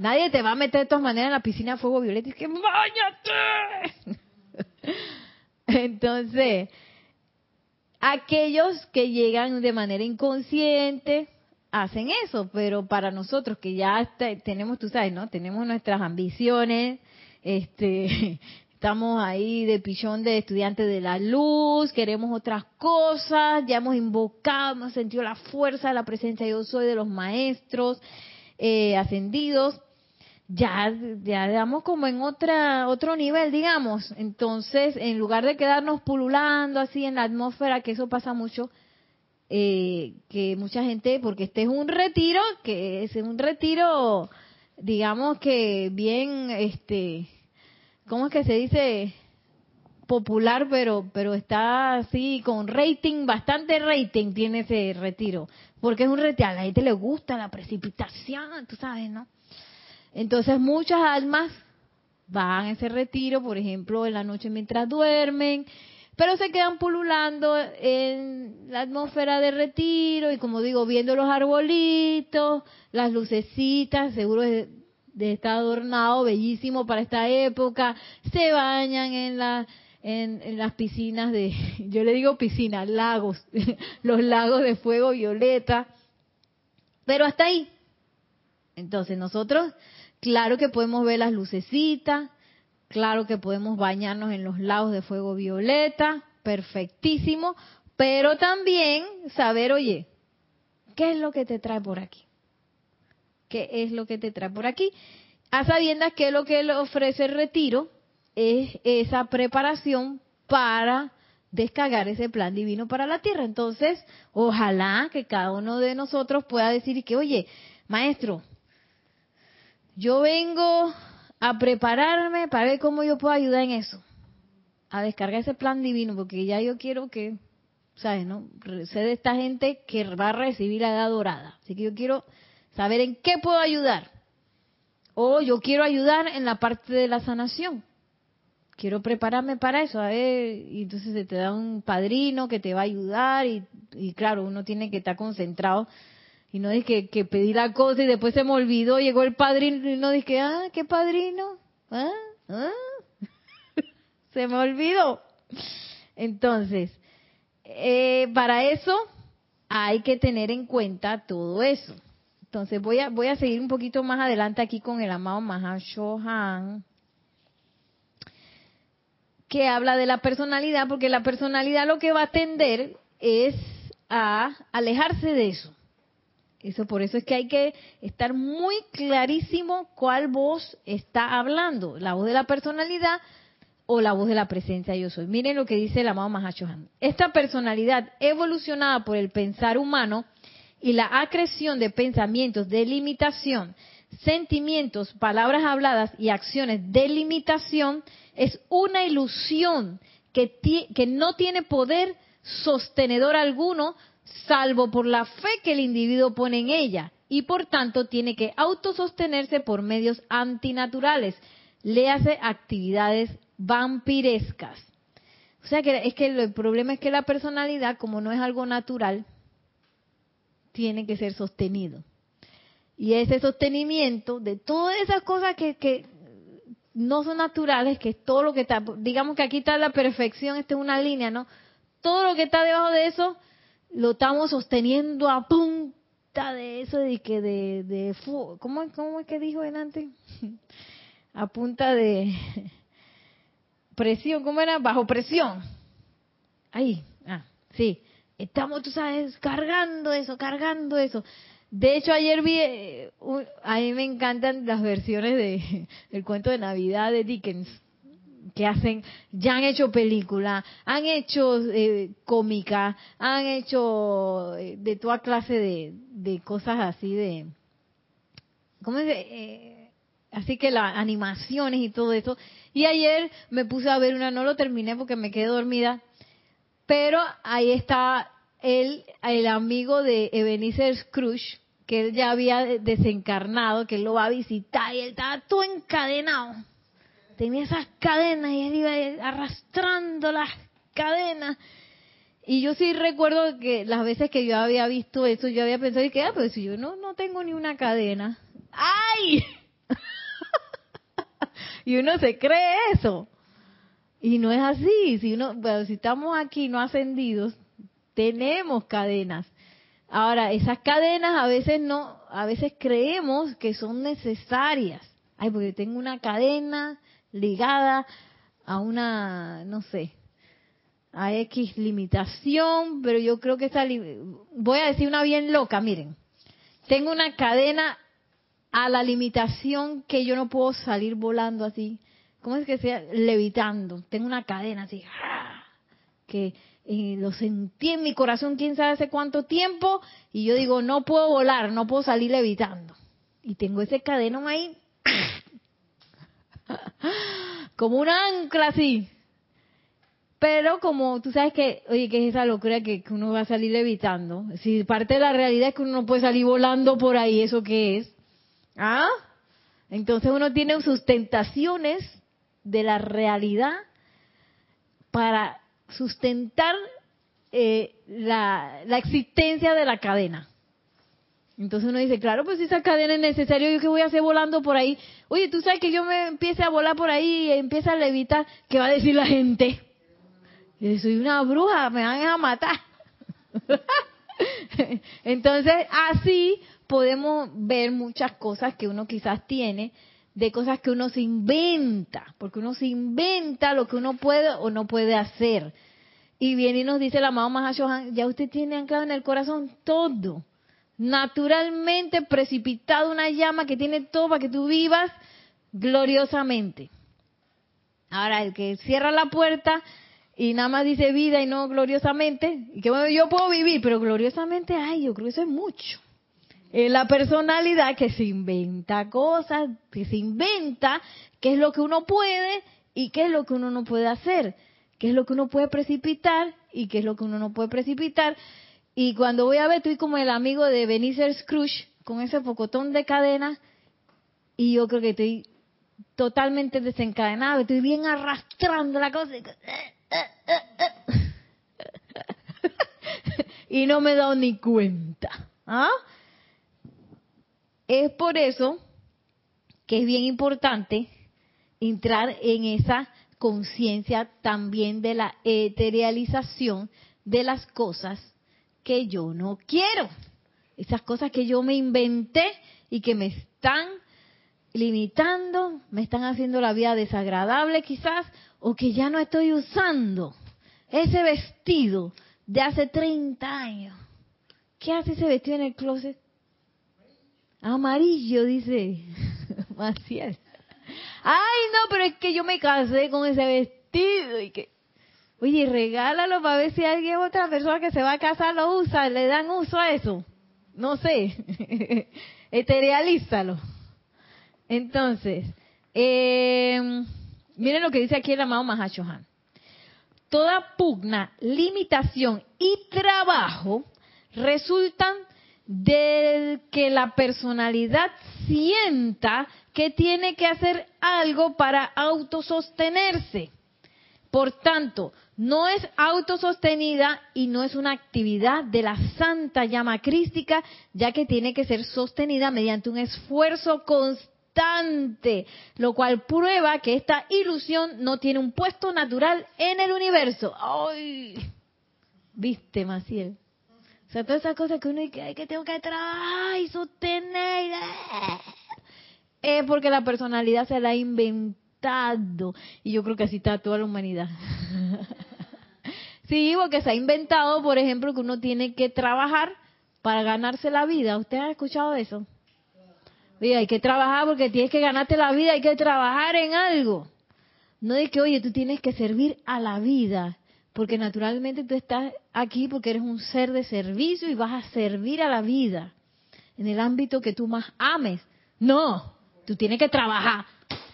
[SPEAKER 1] Nadie te va a meter de todas maneras en la piscina de fuego violeta y que ¡váyate! Entonces, aquellos que llegan de manera inconsciente hacen eso, pero para nosotros que ya tenemos, tú sabes, ¿no? Tenemos nuestras ambiciones, este, estamos ahí de pichón de estudiantes de la luz, queremos otras cosas, ya hemos invocado, hemos sentido la fuerza de la presencia yo soy de los maestros eh, ascendidos ya, ya damos como en otra, otro nivel, digamos. Entonces, en lugar de quedarnos pululando así en la atmósfera, que eso pasa mucho, eh, que mucha gente, porque este es un retiro, que es un retiro, digamos que bien, este, ¿cómo es que se dice? popular, pero pero está así con rating, bastante rating tiene ese retiro, porque es un retiro, a la gente le gusta la precipitación, tú sabes, ¿no? Entonces muchas almas van a ese retiro, por ejemplo, en la noche mientras duermen, pero se quedan pululando en la atmósfera de retiro y como digo, viendo los arbolitos, las lucecitas, seguro de, estar adornado, bellísimo para esta época, se bañan en la en, en, las piscinas de, yo le digo piscinas, lagos, los lagos de fuego violeta, pero hasta ahí. Entonces nosotros Claro que podemos ver las lucecitas, claro que podemos bañarnos en los lagos de fuego violeta, perfectísimo, pero también saber, oye, ¿qué es lo que te trae por aquí? ¿Qué es lo que te trae por aquí? A sabiendas que lo que le ofrece el retiro es esa preparación para descargar ese plan divino para la tierra. Entonces, ojalá que cada uno de nosotros pueda decir que, oye, maestro, yo vengo a prepararme para ver cómo yo puedo ayudar en eso, a descargar ese plan divino, porque ya yo quiero que, ¿sabes? no Sé de esta gente que va a recibir la edad dorada. Así que yo quiero saber en qué puedo ayudar. O yo quiero ayudar en la parte de la sanación. Quiero prepararme para eso, a ver, y entonces se te da un padrino que te va a ayudar y, y claro, uno tiene que estar concentrado y no dije que, pedí la cosa y después se me olvidó, llegó el padrino y no dije, ah, ¿qué padrino? ¿Ah? ¿Ah? se me olvidó. Entonces, eh, para eso hay que tener en cuenta todo eso. Entonces voy a, voy a seguir un poquito más adelante aquí con el amado Mahashohan, que habla de la personalidad, porque la personalidad lo que va a tender es a alejarse de eso. Eso por eso es que hay que estar muy clarísimo cuál voz está hablando, la voz de la personalidad o la voz de la presencia yo soy. Miren lo que dice el amado Mahashohan. Esta personalidad evolucionada por el pensar humano y la acreción de pensamientos de limitación, sentimientos, palabras habladas y acciones de limitación es una ilusión que, que no tiene poder sostenedor alguno salvo por la fe que el individuo pone en ella, y por tanto tiene que autosostenerse por medios antinaturales, le hace actividades vampirescas. O sea que es que el problema es que la personalidad, como no es algo natural, tiene que ser sostenido. Y ese sostenimiento de todas esas cosas que, que no son naturales, que es todo lo que está, digamos que aquí está la perfección, esta es una línea, ¿no? Todo lo que está debajo de eso lo estamos sosteniendo a punta de eso de que de, de ¿cómo, ¿cómo es que dijo antes? a punta de presión, ¿cómo era? Bajo presión. Ahí, ah, sí. Estamos, tú sabes, cargando eso, cargando eso. De hecho, ayer vi, eh, a mí me encantan las versiones de, del cuento de Navidad de Dickens que hacen, ya han hecho película, han hecho eh, cómica, han hecho eh, de toda clase de, de, cosas así de, ¿cómo es? Eh, así que las animaciones y todo eso. Y ayer me puse a ver una, no lo terminé porque me quedé dormida, pero ahí está el, el amigo de Ebenezer Scrooge, que él ya había desencarnado, que él lo va a visitar y él estaba todo encadenado tenía esas cadenas y él iba arrastrando las cadenas. Y yo sí recuerdo que las veces que yo había visto eso, yo había pensado, que, ah, si yo no, no tengo ni una cadena. ¡Ay! y uno se cree eso. Y no es así. Si uno, bueno, si estamos aquí no ascendidos, tenemos cadenas. Ahora, esas cadenas a veces no, a veces creemos que son necesarias. Ay, porque tengo una cadena ligada a una, no sé, a X limitación, pero yo creo que esta, voy a decir una bien loca, miren, tengo una cadena a la limitación que yo no puedo salir volando así, ¿cómo es que sea? Levitando, tengo una cadena así, que eh, lo sentí en mi corazón quién sabe hace cuánto tiempo, y yo digo, no puedo volar, no puedo salir levitando. Y tengo ese cadenón ahí como un ancla así. Pero como tú sabes que, oye, que es esa locura que, uno va a salir evitando. Si parte de la realidad es que uno no puede salir volando por ahí, ¿eso qué es? ¿Ah? Entonces uno tiene sustentaciones de la realidad para sustentar eh, la, la existencia de la cadena. Entonces uno dice, claro, pues si esa cadena es necesaria, ¿yo qué voy a hacer volando por ahí? Oye, tú sabes que yo me empiece a volar por ahí y empieza a levitar, ¿qué va a decir la gente? Yo soy una bruja, me van a matar. Entonces, así podemos ver muchas cosas que uno quizás tiene, de cosas que uno se inventa, porque uno se inventa lo que uno puede o no puede hacer. Y viene y nos dice el amado Mahashohan, ya usted tiene anclado en el corazón todo naturalmente precipitado una llama que tiene todo para que tú vivas gloriosamente. Ahora, el que cierra la puerta y nada más dice vida y no gloriosamente, y que bueno, yo puedo vivir, pero gloriosamente, ay, yo creo que eso es mucho. Es la personalidad que se inventa cosas, que se inventa qué es lo que uno puede y qué es lo que uno no puede hacer, qué es lo que uno puede precipitar y qué es lo que uno no puede precipitar. Y cuando voy a ver, estoy como el amigo de Benicer Scrooge, con ese pocotón de cadena, y yo creo que estoy totalmente desencadenado, estoy bien arrastrando la cosa. y no me he dado ni cuenta. ¿ah? Es por eso que es bien importante entrar en esa conciencia también de la eterialización de las cosas que yo no quiero. Esas cosas que yo me inventé y que me están limitando, me están haciendo la vida desagradable quizás, o que ya no estoy usando. Ese vestido de hace 30 años. ¿Qué hace ese vestido en el closet? Amarillo, dice Maciel. Ay, no, pero es que yo me casé con ese vestido y que... Oye, regálalo para ver si alguien, otra persona que se va a casar lo usa, le dan uso a eso. No sé. Eterealízalo. Entonces, eh, miren lo que dice aquí el amado Mahashohan. Toda pugna, limitación y trabajo resultan de que la personalidad sienta que tiene que hacer algo para autosostenerse. Por tanto, no es autosostenida y no es una actividad de la santa llama crística, ya que tiene que ser sostenida mediante un esfuerzo constante, lo cual prueba que esta ilusión no tiene un puesto natural en el universo. ¡Ay! ¿Viste, Maciel? O sea, todas esas cosas que uno dice que tengo que trabajar y sostener. Es porque la personalidad se la ha Y yo creo que así está toda la humanidad. sí, porque se ha inventado, por ejemplo, que uno tiene que trabajar para ganarse la vida. ¿Usted ha escuchado eso? hay que trabajar porque tienes que ganarte la vida, hay que trabajar en algo. No es que, oye, tú tienes que servir a la vida porque naturalmente tú estás aquí porque eres un ser de servicio y vas a servir a la vida en el ámbito que tú más ames. No, tú tienes que trabajar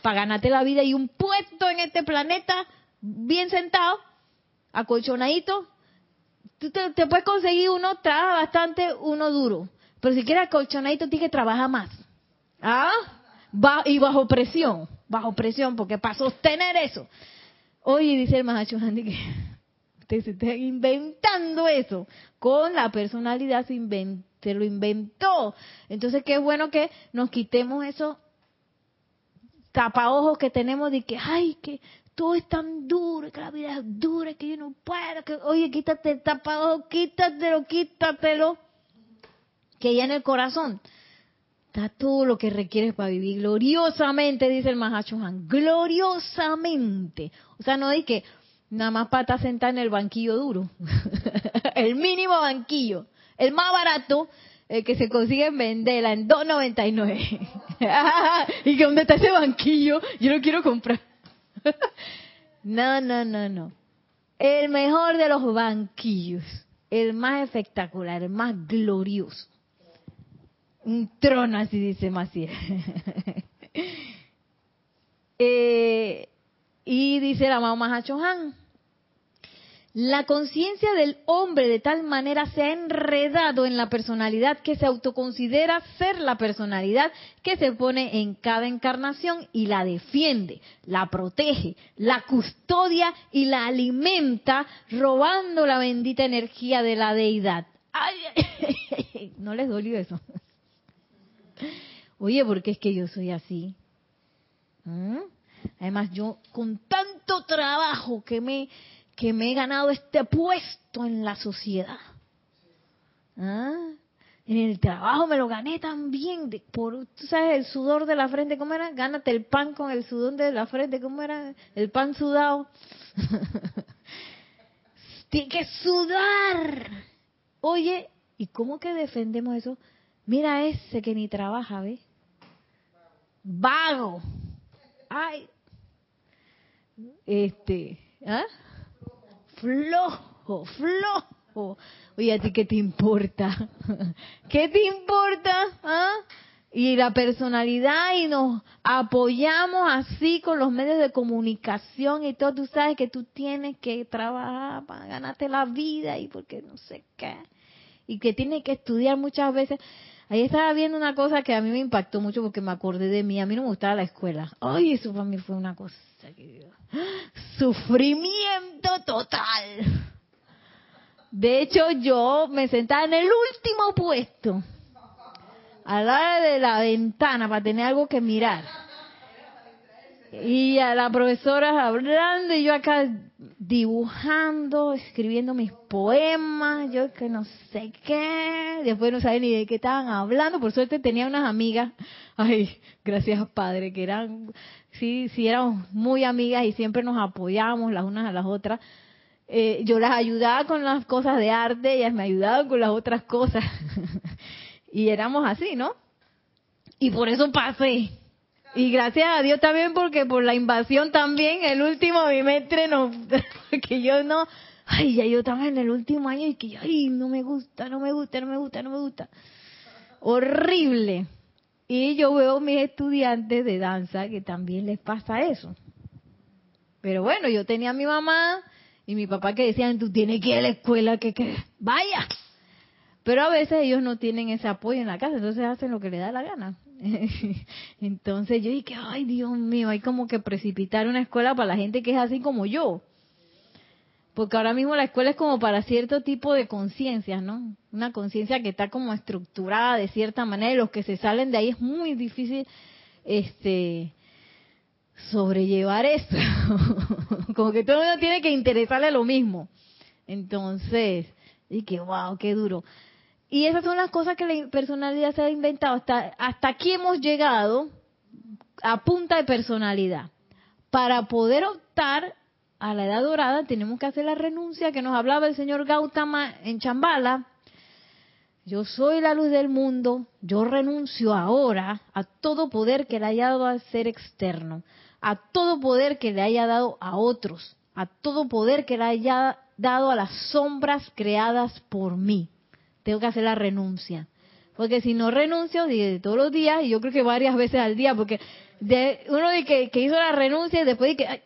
[SPEAKER 1] para ganarte la vida y un puesto en este planeta bien sentado, acolchonadito. Tú te, puedes conseguir uno, trabaja bastante, uno duro. Pero si quieres acolchonadito, tienes que trabajar más. ¿Ah? y bajo presión, bajo presión, porque para sostener eso. Oye, dice el Mahacho Handy que Usted se está inventando eso. Con la personalidad se, lo inventó. Entonces, qué bueno que nos quitemos esos tapaojos que tenemos de que, ay, que todo es tan duro, que la vida es dura, que yo no puedo, que, oye, quítate el tapaojo, quítatelo, quítatelo. Que ya en el corazón está todo lo que requieres para vivir gloriosamente, dice el Mahacho Han, gloriosamente. O sea, no hay que, Nada más para estar sentada en el banquillo duro. el mínimo banquillo. El más barato, el que se consigue en Vendela en 2.99. y que dónde está ese banquillo, yo lo quiero comprar. no, no, no, no. El mejor de los banquillos. El más espectacular, el más glorioso. Un trono, así dice Maciel. eh, y dice el amado Mahacho Han, la conciencia del hombre de tal manera se ha enredado en la personalidad que se autoconsidera ser la personalidad que se pone en cada encarnación y la defiende, la protege, la custodia y la alimenta, robando la bendita energía de la deidad. Ay, no les dolió eso. Oye, ¿por qué es que yo soy así? ¿Mm? Además, yo con tanto trabajo que me, que me he ganado este puesto en la sociedad. ¿Ah? En el trabajo me lo gané también, de, por, tú sabes, el sudor de la frente, ¿cómo era? Gánate el pan con el sudor de la frente, ¿cómo era? El pan sudado. Tiene que sudar. Oye, ¿y cómo que defendemos eso? Mira ese que ni trabaja, ¿ves? Vago. Ay, este, ¿ah? Flojo, flojo. Oye, ¿a ti qué te importa? ¿Qué te importa? ¿Ah? Y la personalidad y nos apoyamos así con los medios de comunicación y todo. Tú sabes que tú tienes que trabajar para ganarte la vida y porque no sé qué. Y que tienes que estudiar muchas veces. Ahí estaba viendo una cosa que a mí me impactó mucho porque me acordé de mí. A mí no me gustaba la escuela. Ay, eso para mí fue una cosa que... Sufrimiento total. De hecho, yo me sentaba en el último puesto, a la de la ventana, para tener algo que mirar. Y a la profesora hablando y yo acá dibujando, escribiendo mis poemas, yo que no sé qué, después no sabía ni de qué estaban hablando, por suerte tenía unas amigas, ay, gracias padre, que eran, sí, sí éramos muy amigas y siempre nos apoyábamos las unas a las otras, eh, yo las ayudaba con las cosas de arte, ellas me ayudaban con las otras cosas, y éramos así, ¿no? Y por eso pasé, y gracias a Dios también porque por la invasión también, el último bimestre no, que yo no, ay, ya yo estaba en el último año y que, ay, no me gusta, no me gusta, no me gusta, no me gusta. Horrible. Y yo veo a mis estudiantes de danza que también les pasa eso. Pero bueno, yo tenía a mi mamá y mi papá que decían, tú tienes que ir a la escuela, que, que vaya. Pero a veces ellos no tienen ese apoyo en la casa, entonces hacen lo que les da la gana. Entonces yo dije, ay Dios mío, hay como que precipitar una escuela para la gente que es así como yo. Porque ahora mismo la escuela es como para cierto tipo de conciencias, ¿no? Una conciencia que está como estructurada de cierta manera y los que se salen de ahí es muy difícil este sobrellevar esto. como que todo el mundo tiene que interesarle lo mismo. Entonces, y que wow, qué duro. Y esas son las cosas que la personalidad se ha inventado. Hasta, hasta aquí hemos llegado a punta de personalidad. Para poder optar a la edad dorada tenemos que hacer la renuncia que nos hablaba el señor Gautama en Chambala. Yo soy la luz del mundo, yo renuncio ahora a todo poder que le haya dado al ser externo, a todo poder que le haya dado a otros, a todo poder que le haya dado a las sombras creadas por mí tengo que hacer la renuncia. Porque si no renuncio, todos los días, y yo creo que varias veces al día, porque de uno de que, hizo la renuncia y después de que,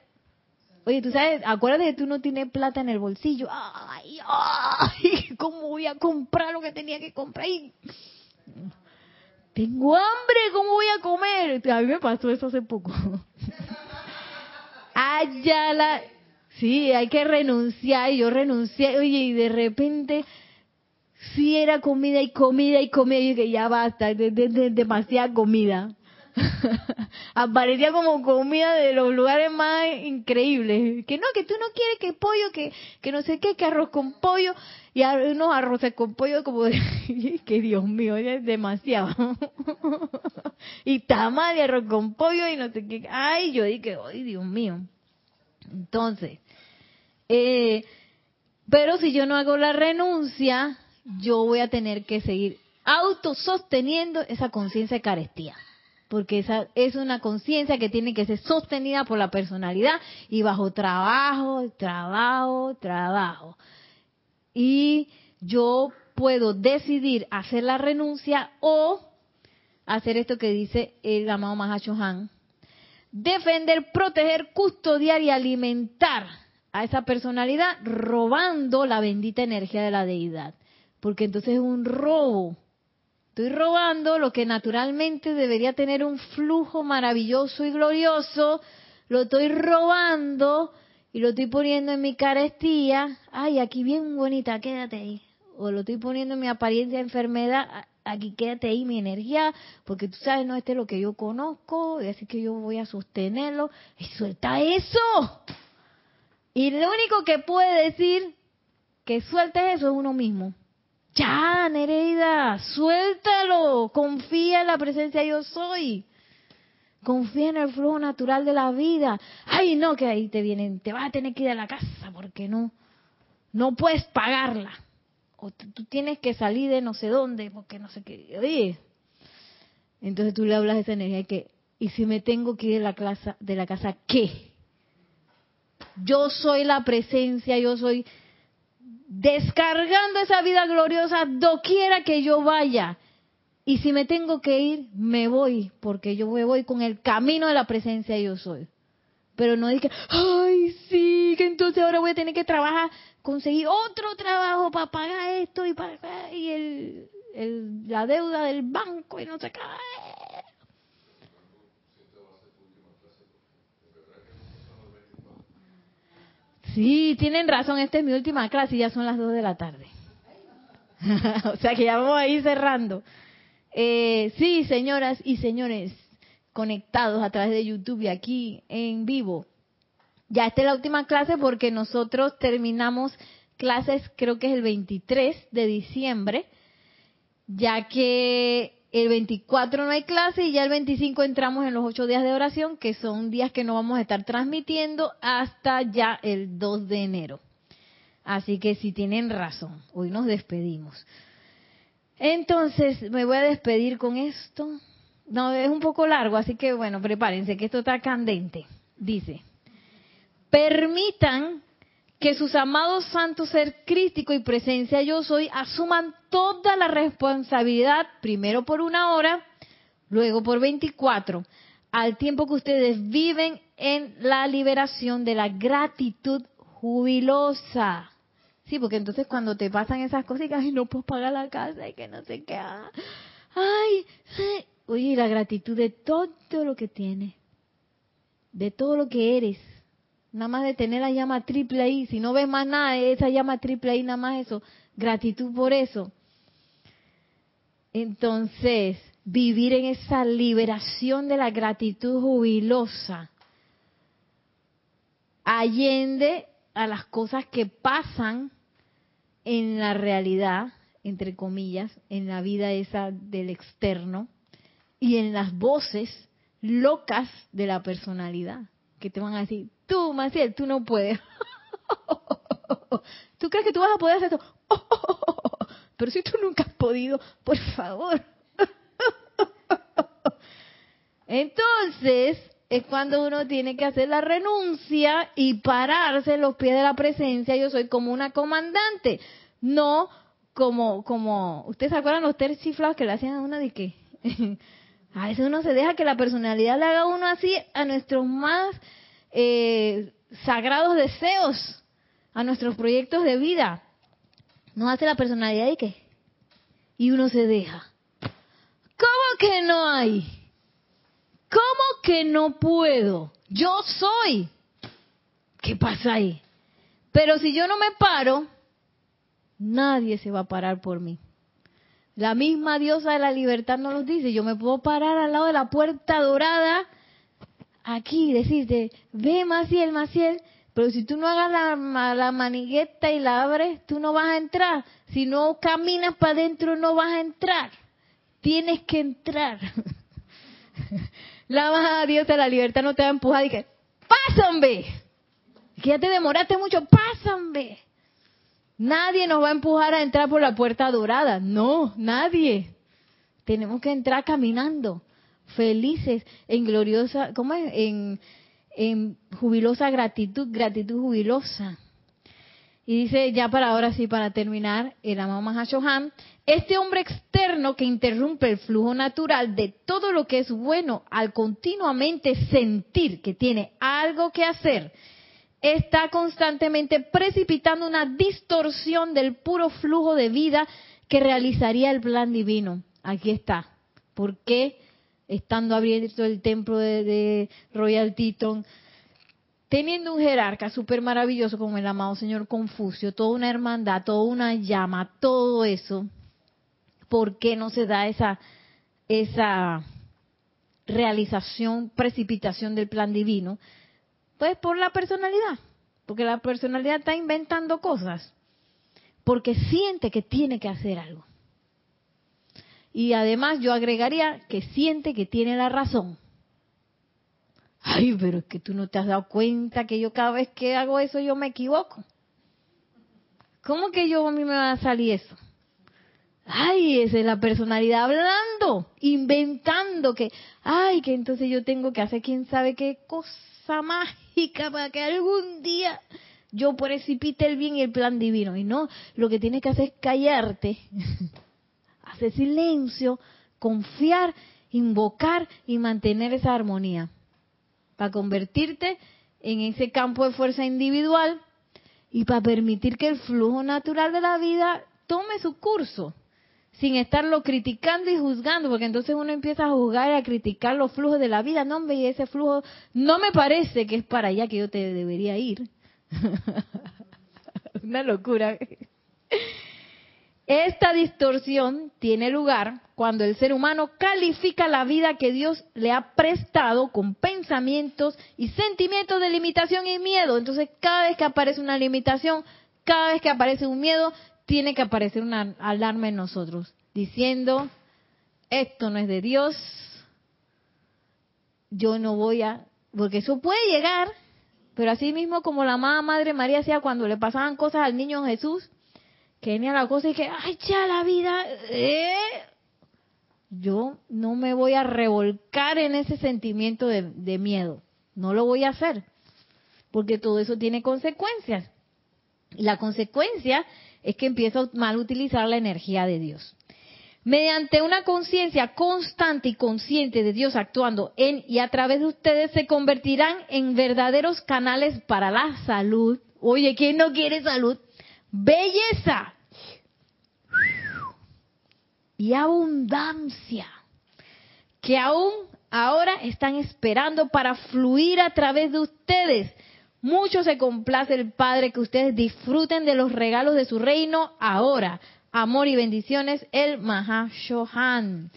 [SPEAKER 1] oye, tú sabes, acuérdate que tú no tienes plata en el bolsillo. Ay, ay, ¿cómo voy a comprar lo que tenía que comprar? tengo hambre, ¿cómo voy a comer? A mí me pasó eso hace poco. Allá la, sí, hay que renunciar, y yo renuncié, oye, y de repente sí era comida y comida y comida y que ya basta, de, demasiada comida. Aparecía como comida de los lugares más increíbles. Que no, que tú no quieres que pollo, que, que no sé qué, que arroz con pollo y unos arroces con pollo como de, que Dios mío, es demasiado. y tamal y arroz con pollo y no sé qué. Ay, yo dije, ay, Dios mío. Entonces, eh, pero si yo no hago la renuncia, yo voy a tener que seguir autososteniendo esa conciencia de carestía. Porque esa es una conciencia que tiene que ser sostenida por la personalidad y bajo trabajo, trabajo, trabajo. Y yo puedo decidir hacer la renuncia o hacer esto que dice el amado Mahashohan. Defender, proteger, custodiar y alimentar a esa personalidad robando la bendita energía de la deidad porque entonces es un robo. Estoy robando lo que naturalmente debería tener un flujo maravilloso y glorioso, lo estoy robando y lo estoy poniendo en mi carestía. Ay, aquí bien bonita, quédate ahí. O lo estoy poniendo en mi apariencia de enfermedad, aquí quédate ahí mi energía, porque tú sabes, no, este es lo que yo conozco, y así que yo voy a sostenerlo. Y suelta eso. Y lo único que puede decir que suelte eso es uno mismo. Ya, Nereida, suéltalo, confía en la presencia yo soy. Confía en el flujo natural de la vida. Ay, no, que ahí te vienen, te vas a tener que ir a la casa porque no, no puedes pagarla. O tú tienes que salir de no sé dónde porque no sé qué. Oye, entonces tú le hablas de esa energía que, ¿y si me tengo que ir de la, casa, de la casa, qué? Yo soy la presencia, yo soy descargando esa vida gloriosa doquiera que yo vaya. Y si me tengo que ir, me voy, porque yo voy con el camino de la presencia yo soy. Pero no dije, ay, sí, que entonces ahora voy a tener que trabajar, conseguir otro trabajo para pagar esto y para y el, el, la deuda del banco y no sé qué. Sí, tienen razón, esta es mi última clase y ya son las 2 de la tarde. o sea que ya vamos a ir cerrando. Eh, sí, señoras y señores, conectados a través de YouTube y aquí en vivo. Ya esta es la última clase porque nosotros terminamos clases creo que es el 23 de diciembre, ya que el 24 no hay clase y ya el 25 entramos en los ocho días de oración, que son días que no vamos a estar transmitiendo hasta ya el 2 de enero. Así que si tienen razón, hoy nos despedimos. Entonces, me voy a despedir con esto. No, es un poco largo, así que bueno, prepárense que esto está candente. Dice, permitan que sus amados santos ser crítico y presencia yo soy asuman toda la responsabilidad, primero por una hora, luego por 24, al tiempo que ustedes viven en la liberación de la gratitud jubilosa. Sí, porque entonces cuando te pasan esas cosas y no puedo pagar la casa y que no sé qué. Ah, ay, ay, oye, la gratitud de todo lo que tienes, de todo lo que eres Nada más de tener la llama triple ahí. Si no ves más nada, esa llama triple ahí, nada más eso. Gratitud por eso. Entonces, vivir en esa liberación de la gratitud jubilosa. Allende a las cosas que pasan en la realidad, entre comillas, en la vida esa del externo y en las voces locas de la personalidad que te van a decir, tú, Maciel, tú no puedes. ¿Tú crees que tú vas a poder hacer esto? Pero si tú nunca has podido, por favor. Entonces, es cuando uno tiene que hacer la renuncia y pararse en los pies de la presencia. Yo soy como una comandante, no como, como, ¿ustedes se acuerdan los tres chiflados que le hacían a una de qué? A veces uno se deja que la personalidad le haga uno así a nuestros más eh, sagrados deseos, a nuestros proyectos de vida. Nos hace la personalidad y qué? Y uno se deja. ¿Cómo que no hay? ¿Cómo que no puedo? Yo soy. ¿Qué pasa ahí? Pero si yo no me paro, nadie se va a parar por mí. La misma diosa de la libertad nos dice. Yo me puedo parar al lado de la puerta dorada, aquí, decirte, ve Maciel, Maciel, pero si tú no hagas la, la manigueta y la abres, tú no vas a entrar. Si no caminas para adentro, no vas a entrar. Tienes que entrar. la más diosa de la libertad no te va a empujar y que, ¡pásambe! Que ya te demoraste mucho, ¡pásambe! Nadie nos va a empujar a entrar por la puerta dorada. No, nadie. Tenemos que entrar caminando, felices, en gloriosa, ¿cómo es? En, jubilosa gratitud, gratitud jubilosa. Y dice, ya para ahora sí, para terminar, el amado Mahashohan, este hombre externo que interrumpe el flujo natural de todo lo que es bueno al continuamente sentir que tiene algo que hacer está constantemente precipitando una distorsión del puro flujo de vida que realizaría el plan divino. Aquí está. ¿Por qué estando abierto el templo de, Royal Teton, teniendo un jerarca súper maravilloso como el amado señor Confucio, toda una hermandad, toda una llama, todo eso, ¿por qué no se da esa, esa realización, precipitación del plan divino? Pues por la personalidad, porque la personalidad está inventando cosas, porque siente que tiene que hacer algo. Y además yo agregaría que siente que tiene la razón. Ay, pero es que tú no te has dado cuenta que yo cada vez que hago eso yo me equivoco. ¿Cómo que yo a mí me va a salir eso? Ay, esa es la personalidad hablando, inventando que, ay, que entonces yo tengo que hacer quién sabe qué cosa más para que algún día yo precipite el bien y el plan divino. Y no, lo que tienes que hacer es callarte, hacer silencio, confiar, invocar y mantener esa armonía. Para convertirte en ese campo de fuerza individual y para permitir que el flujo natural de la vida tome su curso sin estarlo criticando y juzgando, porque entonces uno empieza a juzgar y a criticar los flujos de la vida. No, hombre, ese flujo no me parece que es para allá que yo te debería ir. Una locura. Esta distorsión tiene lugar cuando el ser humano califica la vida que Dios le ha prestado con pensamientos y sentimientos de limitación y miedo. Entonces, cada vez que aparece una limitación, cada vez que aparece un miedo, tiene que aparecer una alarma en nosotros, diciendo, esto no es de Dios, yo no voy a, porque eso puede llegar, pero así mismo como la amada Madre María hacía cuando le pasaban cosas al niño Jesús, que venía la cosa y que, ay, ya la vida, ¿eh? yo no me voy a revolcar en ese sentimiento de, de miedo, no lo voy a hacer, porque todo eso tiene consecuencias. Y la consecuencia es que empiezo a mal utilizar la energía de Dios. Mediante una conciencia constante y consciente de Dios actuando en y a través de ustedes se convertirán en verdaderos canales para la salud. Oye, ¿quién no quiere salud? Belleza y abundancia que aún ahora están esperando para fluir a través de ustedes. Mucho se complace el Padre que ustedes disfruten de los regalos de su reino ahora, amor y bendiciones, el Mahashohan.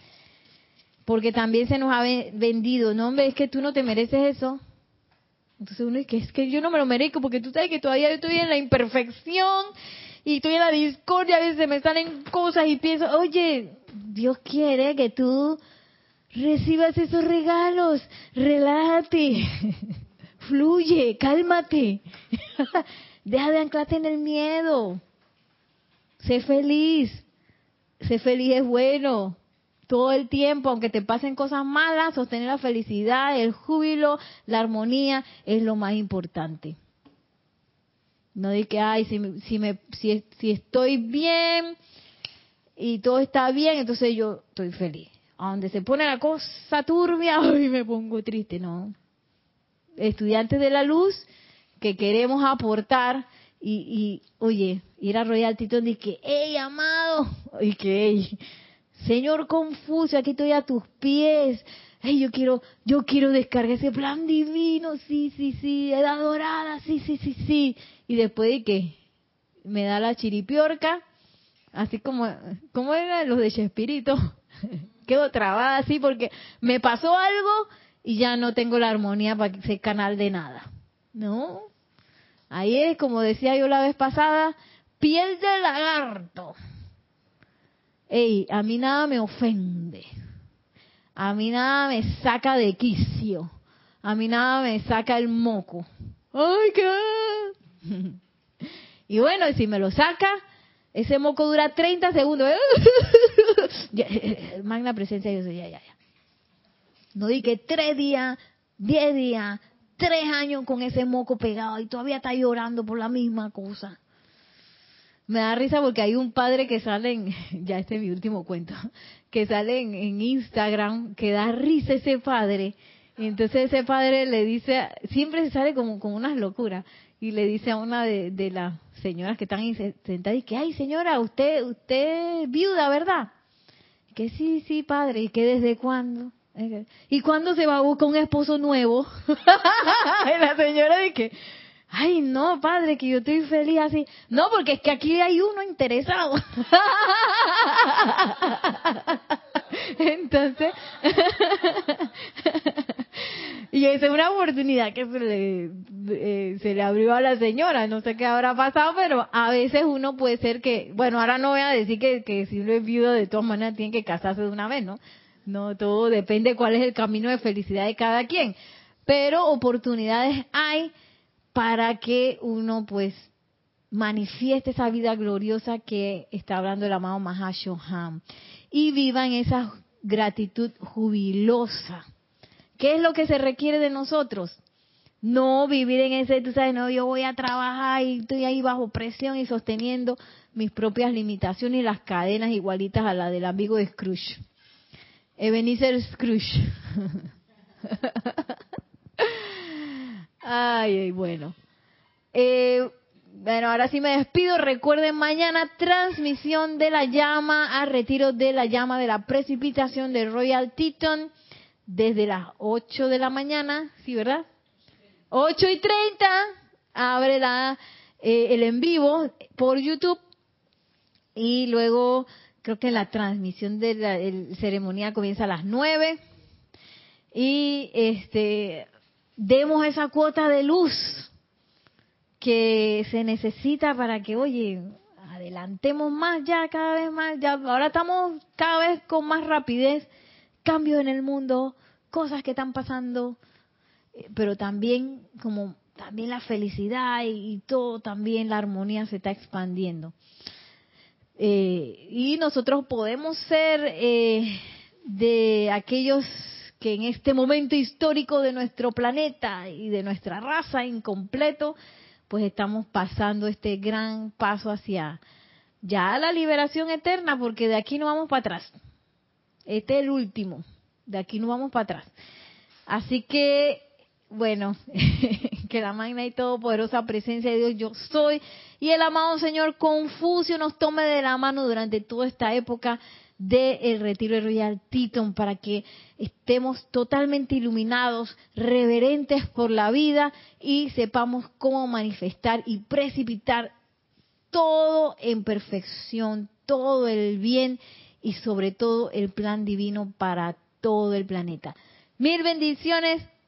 [SPEAKER 1] Porque también se nos ha vendido, no hombre, es que tú no te mereces eso. Entonces uno dice, es que yo no me lo merezco porque tú sabes que todavía yo estoy en la imperfección y estoy en la discordia, a veces me salen cosas y pienso, oye, Dios quiere que tú recibas esos regalos, relájate, fluye, cálmate, deja de anclarte en el miedo. Sé feliz. Sé feliz es bueno. Todo el tiempo, aunque te pasen cosas malas, sostener la felicidad, el júbilo, la armonía es lo más importante. No de que, ay, si, si, me, si, si estoy bien y todo está bien, entonces yo estoy feliz. A donde se pone la cosa turbia, ay, me pongo triste. No. Estudiantes de la luz que queremos aportar y, y oye, ir a Royal Titón y que, hey, amado, y que, hey, Señor Confucio, aquí estoy a tus pies. Hey, yo quiero, yo quiero descargar ese plan divino, sí, sí, sí, edad dorada, sí, sí, sí, sí. Y después de que me da la chiripiorca, así como, ¿cómo eran los de Chespirito? Quedo trabada así porque me pasó algo y ya no tengo la armonía para ser canal de nada. ¿No? Ahí es, como decía yo la vez pasada, piel de lagarto. Ey, a mí nada me ofende. A mí nada me saca de quicio. A mí nada me saca el moco. ¡Ay, qué! Y bueno, si me lo saca, ese moco dura 30 segundos. Magna presencia, yo soy ya, ya, ya. No di que tres días, diez días, tres años con ese moco pegado y todavía está llorando por la misma cosa. Me da risa porque hay un padre que sale en, ya este es mi último cuento, que sale en, Instagram, que da risa ese padre. Y entonces ese padre le dice, siempre se sale como con unas locuras, y le dice a una de, las señoras que están sentadas, y que, ay señora, usted, usted viuda, ¿verdad? Que sí, sí, padre, y que desde cuándo. ¿Y cuándo se va a buscar un esposo nuevo? la señora dice, ay no, padre, que yo estoy feliz así. No, porque es que aquí hay uno interesado. Entonces, y esa es una oportunidad que se le, eh, se le abrió a la señora. No sé qué habrá pasado, pero a veces uno puede ser que, bueno, ahora no voy a decir que, que si uno es viudo, de todas maneras tiene que casarse de una vez, ¿no? No, todo depende cuál es el camino de felicidad de cada quien. Pero oportunidades hay para que uno pues manifieste esa vida gloriosa que está hablando el amado Mahashohan y viva en esa gratitud jubilosa. ¿Qué es lo que se requiere de nosotros? No vivir en ese, tú sabes, no, yo voy a trabajar y estoy ahí bajo presión y sosteniendo mis propias limitaciones y las cadenas igualitas a la del amigo de Scrooge. Ebenezer Scrooge. ay, bueno. Eh, bueno, ahora sí me despido. Recuerden, mañana transmisión de la llama a retiro de la llama de la precipitación de Royal Teton desde las 8 de la mañana, ¿sí, verdad? 8 y 30 abre la, eh, el en vivo por YouTube y luego creo que la transmisión de la ceremonia comienza a las 9 y este demos esa cuota de luz que se necesita para que, oye, adelantemos más ya, cada vez más, ya ahora estamos cada vez con más rapidez, cambios en el mundo, cosas que están pasando, eh, pero también como también la felicidad y, todo, también la armonía se está expandiendo. Eh, y nosotros podemos ser eh, de aquellos que en este momento histórico de nuestro planeta y de nuestra raza incompleto, pues estamos pasando este gran paso hacia ya la liberación eterna, porque de aquí no vamos para atrás. Este es el último, de aquí no vamos para atrás. Así que, bueno, que la magna y todopoderosa presencia de Dios yo soy y el amado Señor Confucio nos tome de la mano durante toda esta época del retiro de Royal Teton para que estemos totalmente iluminados, reverentes por la vida y sepamos cómo manifestar y precipitar todo en perfección, todo el bien y sobre todo el plan divino para todo el planeta. Mil bendiciones,